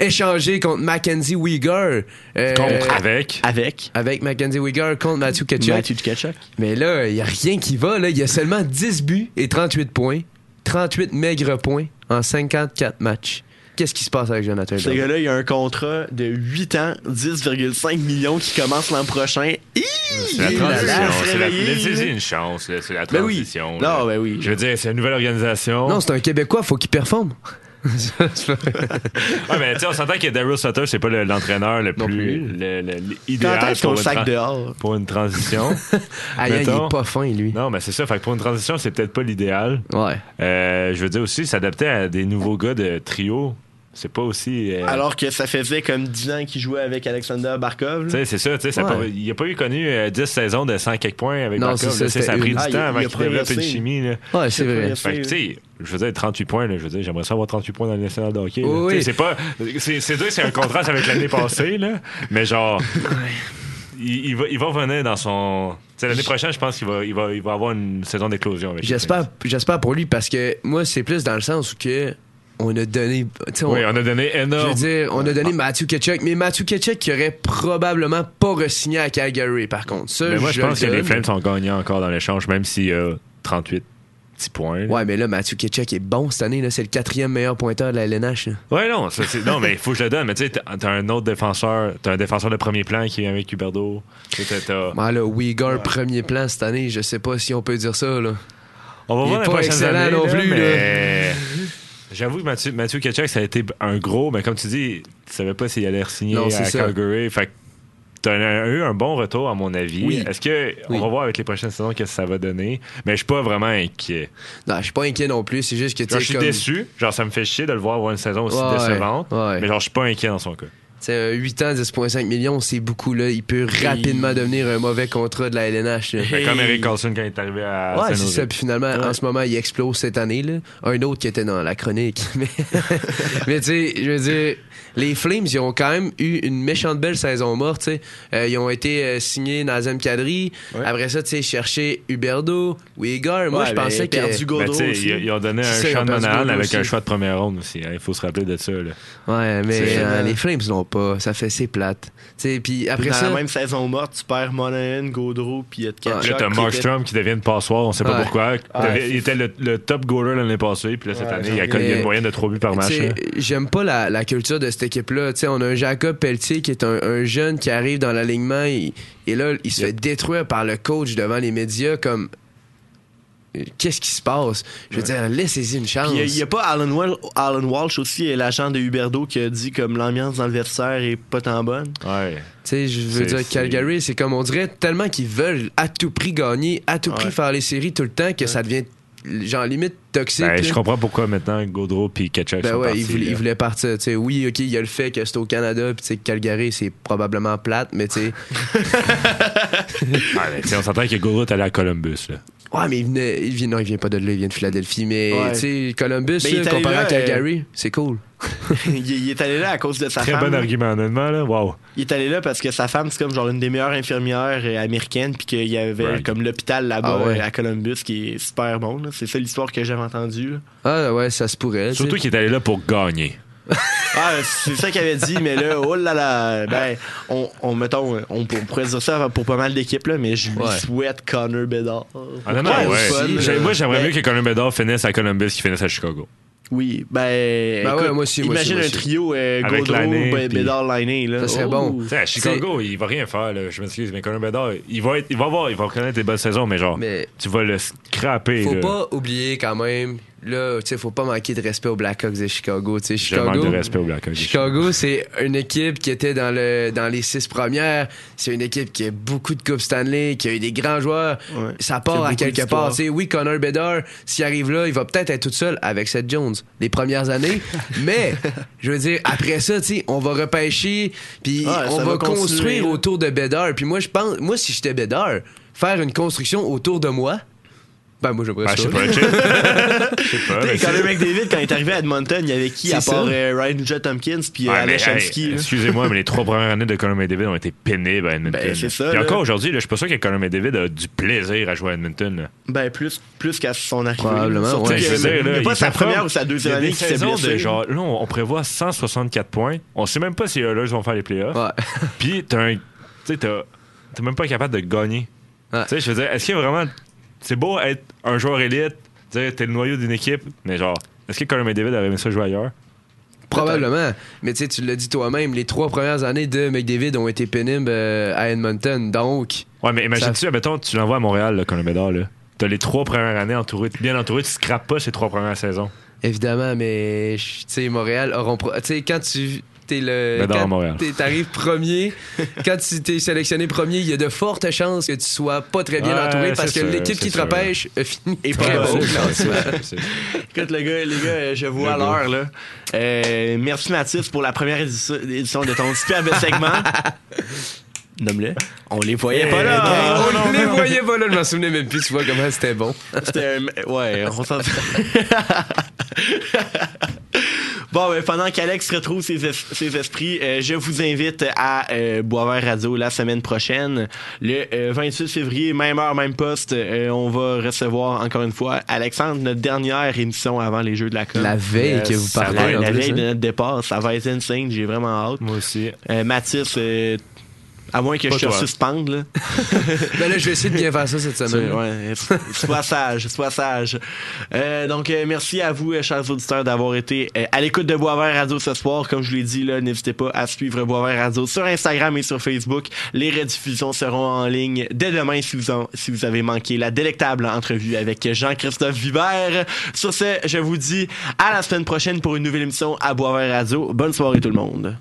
échangé contre Mackenzie Weegar. euh, Contre avec. Avec Avec Mackenzie Weegar contre Matthew Ketchuk. Matthew Tkachuk. Mais là, il n'y a rien qui va. Là. Il y a seulement 10 buts et 38 points. 38 maigres points en 54 matchs. Qu'est-ce qui se passe avec Jonathan Ce gars-là, il a un contrat de 8 ans, 10,5 millions qui commence l'an prochain. C'est la Il transition. C'est une chance. C'est la Ben oui. transition. Non, ben oui. Je veux dire, c'est une nouvelle organisation. Non, c'est un Québécois, faut qu'il performe. Ouais, mais tu sais, on s'entend que Daryl Sutter, c'est pas le- l'entraîneur le plus le- idéal pour, une sac dehors? pour une transition. [laughs] Il est pas fin, lui. Non, mais c'est ça. Fait que pour une transition, c'est peut-être pas l'idéal. Ouais. Euh, je veux dire aussi, s'adapter à des nouveaux gars de trio, c'est pas aussi. euh, Alors que ça faisait comme 10 ans qu'il jouait avec Alexander Barkov. Tu sais, c'est ça, tu sais, Ouais. il a pas eu connu euh, 10 saisons de 100 quelques points avec Non, Barkov. ça, a pris une. du Ah, temps il avant a qu'il développe une chimie. Là. Ouais, c'est vrai. Fait tu sais, je veux dire, 38 points, là, je veux dire, j'aimerais ça avoir 38 points dans le national de hockey. Oui. C'est pas. C'est c'est un contraste avec l'année passée, là, mais genre. Il, il va, il va revenir dans son. L'année prochaine, je pense qu'il va, il va, il va avoir une saison d'éclosion. avec les J'espère, j'espère pour lui parce que moi, c'est plus dans le sens où que on a donné. sais, Oui, on a donné Je énorme. veux dire, on a donné Matthew Ketchuk, mais Matthew Ketchuk qui aurait probablement pas re-signé à Calgary, par contre. Ça, Mais moi, je pense le que les. Flames sont gagnants encore dans l'échange, même s'il y a 38 petits points. là. Ouais, mais là, Matthew Ketchuk est bon cette année. là. C'est le quatrième meilleur pointeur de la LNH. là. Ouais, non, ça, non, mais il faut que je le donne. Mais tu sais, t'as un autre défenseur, t'as un défenseur de premier plan qui est avec Huberdo. Ouais, là, Uyghur, premier plan cette année, je sais pas si on peut dire ça. Là. On va Il voir est les pas excellent non là, plus, mais... J'avoue que Mathieu, Mathieu Ketchuk, ça a été un gros, mais comme tu dis, tu savais pas s'il allait signer Non, à. Calgary. Fait que t'as un- eu un bon retour, à mon avis. Oui. Est-ce que, Oui. on va voir avec les prochaines saisons qu'est-ce que ça va donner, mais je suis pas vraiment inquiet. Non, je suis pas inquiet non plus. C'est juste que tu je suis comme- déçu. Genre, ça me fait chier de le voir avoir une saison aussi Ouais, décevante. ouais. Mais genre, je suis pas inquiet dans son cas. Tu sais, un 8 ans, 10,5 millions, c'est beaucoup. là. Il peut rapidement devenir un mauvais contrat de la LNH. là. Ben, Comme Eric Carlson quand il est arrivé à Ouais, c'est ça. Puis finalement, en ce moment, il explose cette année. Là. Un autre qui était dans la chronique. [laughs] Mais, mais tu sais, je veux dire, les Flames, ils ont quand même eu une méchante belle saison morte. Euh, ils ont été euh, signés Nazem Kadri. Après ça, tu sais, chercher Huberdo, Uyghur. Moi, Ouais, je pensais que. perdu Ben, Gaudreau sais, aussi. ils, ils ont donné un Sean Monahan avec un choix de première ronde aussi. hein. Il faut se rappeler de ça. Là. Ouais, mais euh, les Flames l'ont pas. Ça fait c'est plate. Tu sais, puis après Dans ça. la même saison morte, tu perds Monahan, Gaudreau, puis il y a de Puis là, t'as Markstrom qui devient une passoire, on sait pas Ouais. pourquoi. Il Ouais. était le, le top goaler l'année passée, puis là, cette Ouais, année, il a, il a une moyenne de 3 buts par match. J'aime pas la, la culture de cette équipe-là. Tu sais, on a un Jacob Pelletier qui est un, un jeune qui arrive dans l'alignement et, et là, il se fait détruire par le coach devant les médias comme. Qu'est-ce qui se passe? Je veux dire, laissez-y une chance. Puis il n'y a, pas Alan, Wal- Alan Walsh aussi, l'agent de Huberdo, qui a dit comme l'ambiance dans le vestiaire est pas tant bonne. Ouais. Tu sais, je veux dire, Calgary, c'est comme on dirait tellement qu'ils veulent à tout prix gagner, à tout prix faire les séries tout le temps que ça devient genre limite toxique. Ben, je comprends pourquoi maintenant Gaudreau puis Ketchuk Ben sont ouais, partis, il voulait, là. il voulait partir. Tu sais, oui, ok, il y a le fait que c'est au Canada, puis tu sais, que Calgary, c'est probablement plate, mais tu sais. [laughs] Ouais, mais tu sais, on s'entend que Gaudreau est allé à Columbus. Là. Ouais, mais il venait, il vient, non, il vient pas de là, il vient de Philadelphie. Mais, Ouais. tu sais, Columbus, Mais il là, est allé comparé là, à Calgary, c'est cool. [laughs] il, il est allé là à cause de sa Très femme. bon argument, honnêtement. Là. Wow. Il est allé là parce que sa femme, c'est comme genre une des meilleures infirmières euh, américaines, puis qu'il y avait Right. comme l'hôpital là-bas Ah ouais. euh, à Columbus qui est super bon. là. C'est ça l'histoire que j'avais entendue. là. Ah ouais, ça se pourrait. Surtout qu'il est allé là pour gagner. Ah, c'est ça qu'il avait dit, mais là, oh là là, ben, on, on mettons, on, on pourrait dire ça pour pas mal d'équipes, là, mais je lui Ouais. souhaite Connor Bedard. Ah, non, non, Ouais, fun. Moi, j'aimerais Ben, mieux que Colin Bedard finisse à Columbus qu'il finisse à Chicago. Oui, ben, Ben écoute, ouais, moi aussi, moi imagine aussi, moi un aussi. trio euh, Avec ben, puis- Bédard, Lainé, là. Ça serait Oh. bon. Tu sais, à Chicago, il va rien faire. Là. Je m'excuse, mais Colin Bedard, il va, être, il va avoir, il va reconnaître des bonnes saisons, mais genre, Mais tu vas le scraper. faut là. pas oublier quand même, là, tu sais, faut pas manquer de respect aux Blackhawks de Chicago. Tu sais, Je manque Chicago. de respect au Blackhawks. Chicago, c'est une équipe qui était dans, le, dans les six premières. C'est une équipe qui a beaucoup de Coupes Stanley, qui a eu des grands joueurs. Ouais. Ça part à quelque part. Tu sais, oui, Connor Bedard, s'il arrive là, il va peut-être être tout seul avec Seth Jones les premières années. [laughs] mais, je veux dire, après ça, tu sais, on va repêcher, puis Ouais, on va, va construire autour de Bedard. Puis moi, je pense, moi, si j'étais Bedard, faire une construction autour de moi, ben moi, j'aimerais Ben, je ça. sais pas, je sais- je pas. [laughs] Mais Connor c'est- McDavid, quand il est arrivé à Edmonton, il y avait qui à part euh, Ryan Nugent Tompkins puis Aleshevski, hey. Excusez-moi, mais les trois premières années de Conor McDavid ont été pénibles à Edmonton. Ben, c'est ça, Puis encore aujourd'hui, je suis pas sûr que Conor McDavid a du plaisir à jouer à Edmonton. là. Ben, plus, plus qu'à son arrivée. Probablement, ouais. Je il n'y là, a pas sa première ou sa deuxième année qui s'est blessé. genre, là, on, prévoit 164 points. On sait même pas si les Oilers vont faire les playoffs. Ouais. Puis t'as un, tu sais, t'as- t'es même pas capable de gagner. Ouais. Tu sais, je veux dire, est-ce qu'il y a vraiment, c'est beau être un joueur élite, dire t'es le noyau d'une équipe, mais genre, est-ce que Connor McDavid aurait aimé ça jouer ailleurs? Probablement. Mais tu sais, tu l'as dit toi-même, les trois premières années de McDavid ont été pénibles euh, à Edmonton. Donc. Ouais, mais imagine-tu, mettons, tu l'envoies à Montréal, là, Connor McDavid, là. T'as les trois premières années entourées, bien entouré, tu scrapes pas ces trois premières saisons. Évidemment, mais tu sais, Montréal auront. Tu sais, quand tu. T'es le. Dans quand Montréal. t'es- T'arrives premier. [laughs] quand tu t'es sélectionné premier, il y a de fortes chances que tu sois pas très bien Ouais, entouré parce que sûr, l'équipe qui te repêche a fini Et très bon. classement. [laughs] Écoute, les gars, les gars, euh, je vous vois à Le l'heure, là. Euh, merci, Mathis, pour la première édition, de ton superbe segment. [laughs] Nomme-le. On les voyait pas là. On les voyait pas là, je m'en souvenais même plus, tu vois comment c'était bon. C'était un- Ouais, on s'en Bon, ben, pendant qu'Alex retrouve ses, es- ses esprits, euh, je vous invite à euh, Boisvert Radio la semaine prochaine. Le euh, 28 février, même heure, même poste, euh, on va recevoir encore une fois Alexandre, notre dernière émission avant les Jeux de la com. La veille que vous parlez, La plus, veille de notre départ, ça va être insane, j'ai vraiment hâte. Moi aussi. Euh, Mathis, euh, à moins que Pas je te suspende, là. [laughs] Ben là, je vais essayer de bien faire ça cette [laughs] semaine. Ouais, sois sage, sois sage. Euh, donc, euh, merci à vous, euh, chers auditeurs, d'avoir été euh, à l'écoute de Boisvert Radio ce soir. Comme je vous l'ai dit, là, n'hésitez pas à suivre Boisvert Radio sur Instagram et sur Facebook. Les rediffusions seront en ligne dès demain si vous, en- si vous avez manqué la délectable entrevue avec Jean-Christophe Vibert. Sur ce, je vous dis à la semaine prochaine pour une nouvelle émission à Boisvert Radio. Bonne soirée tout le monde.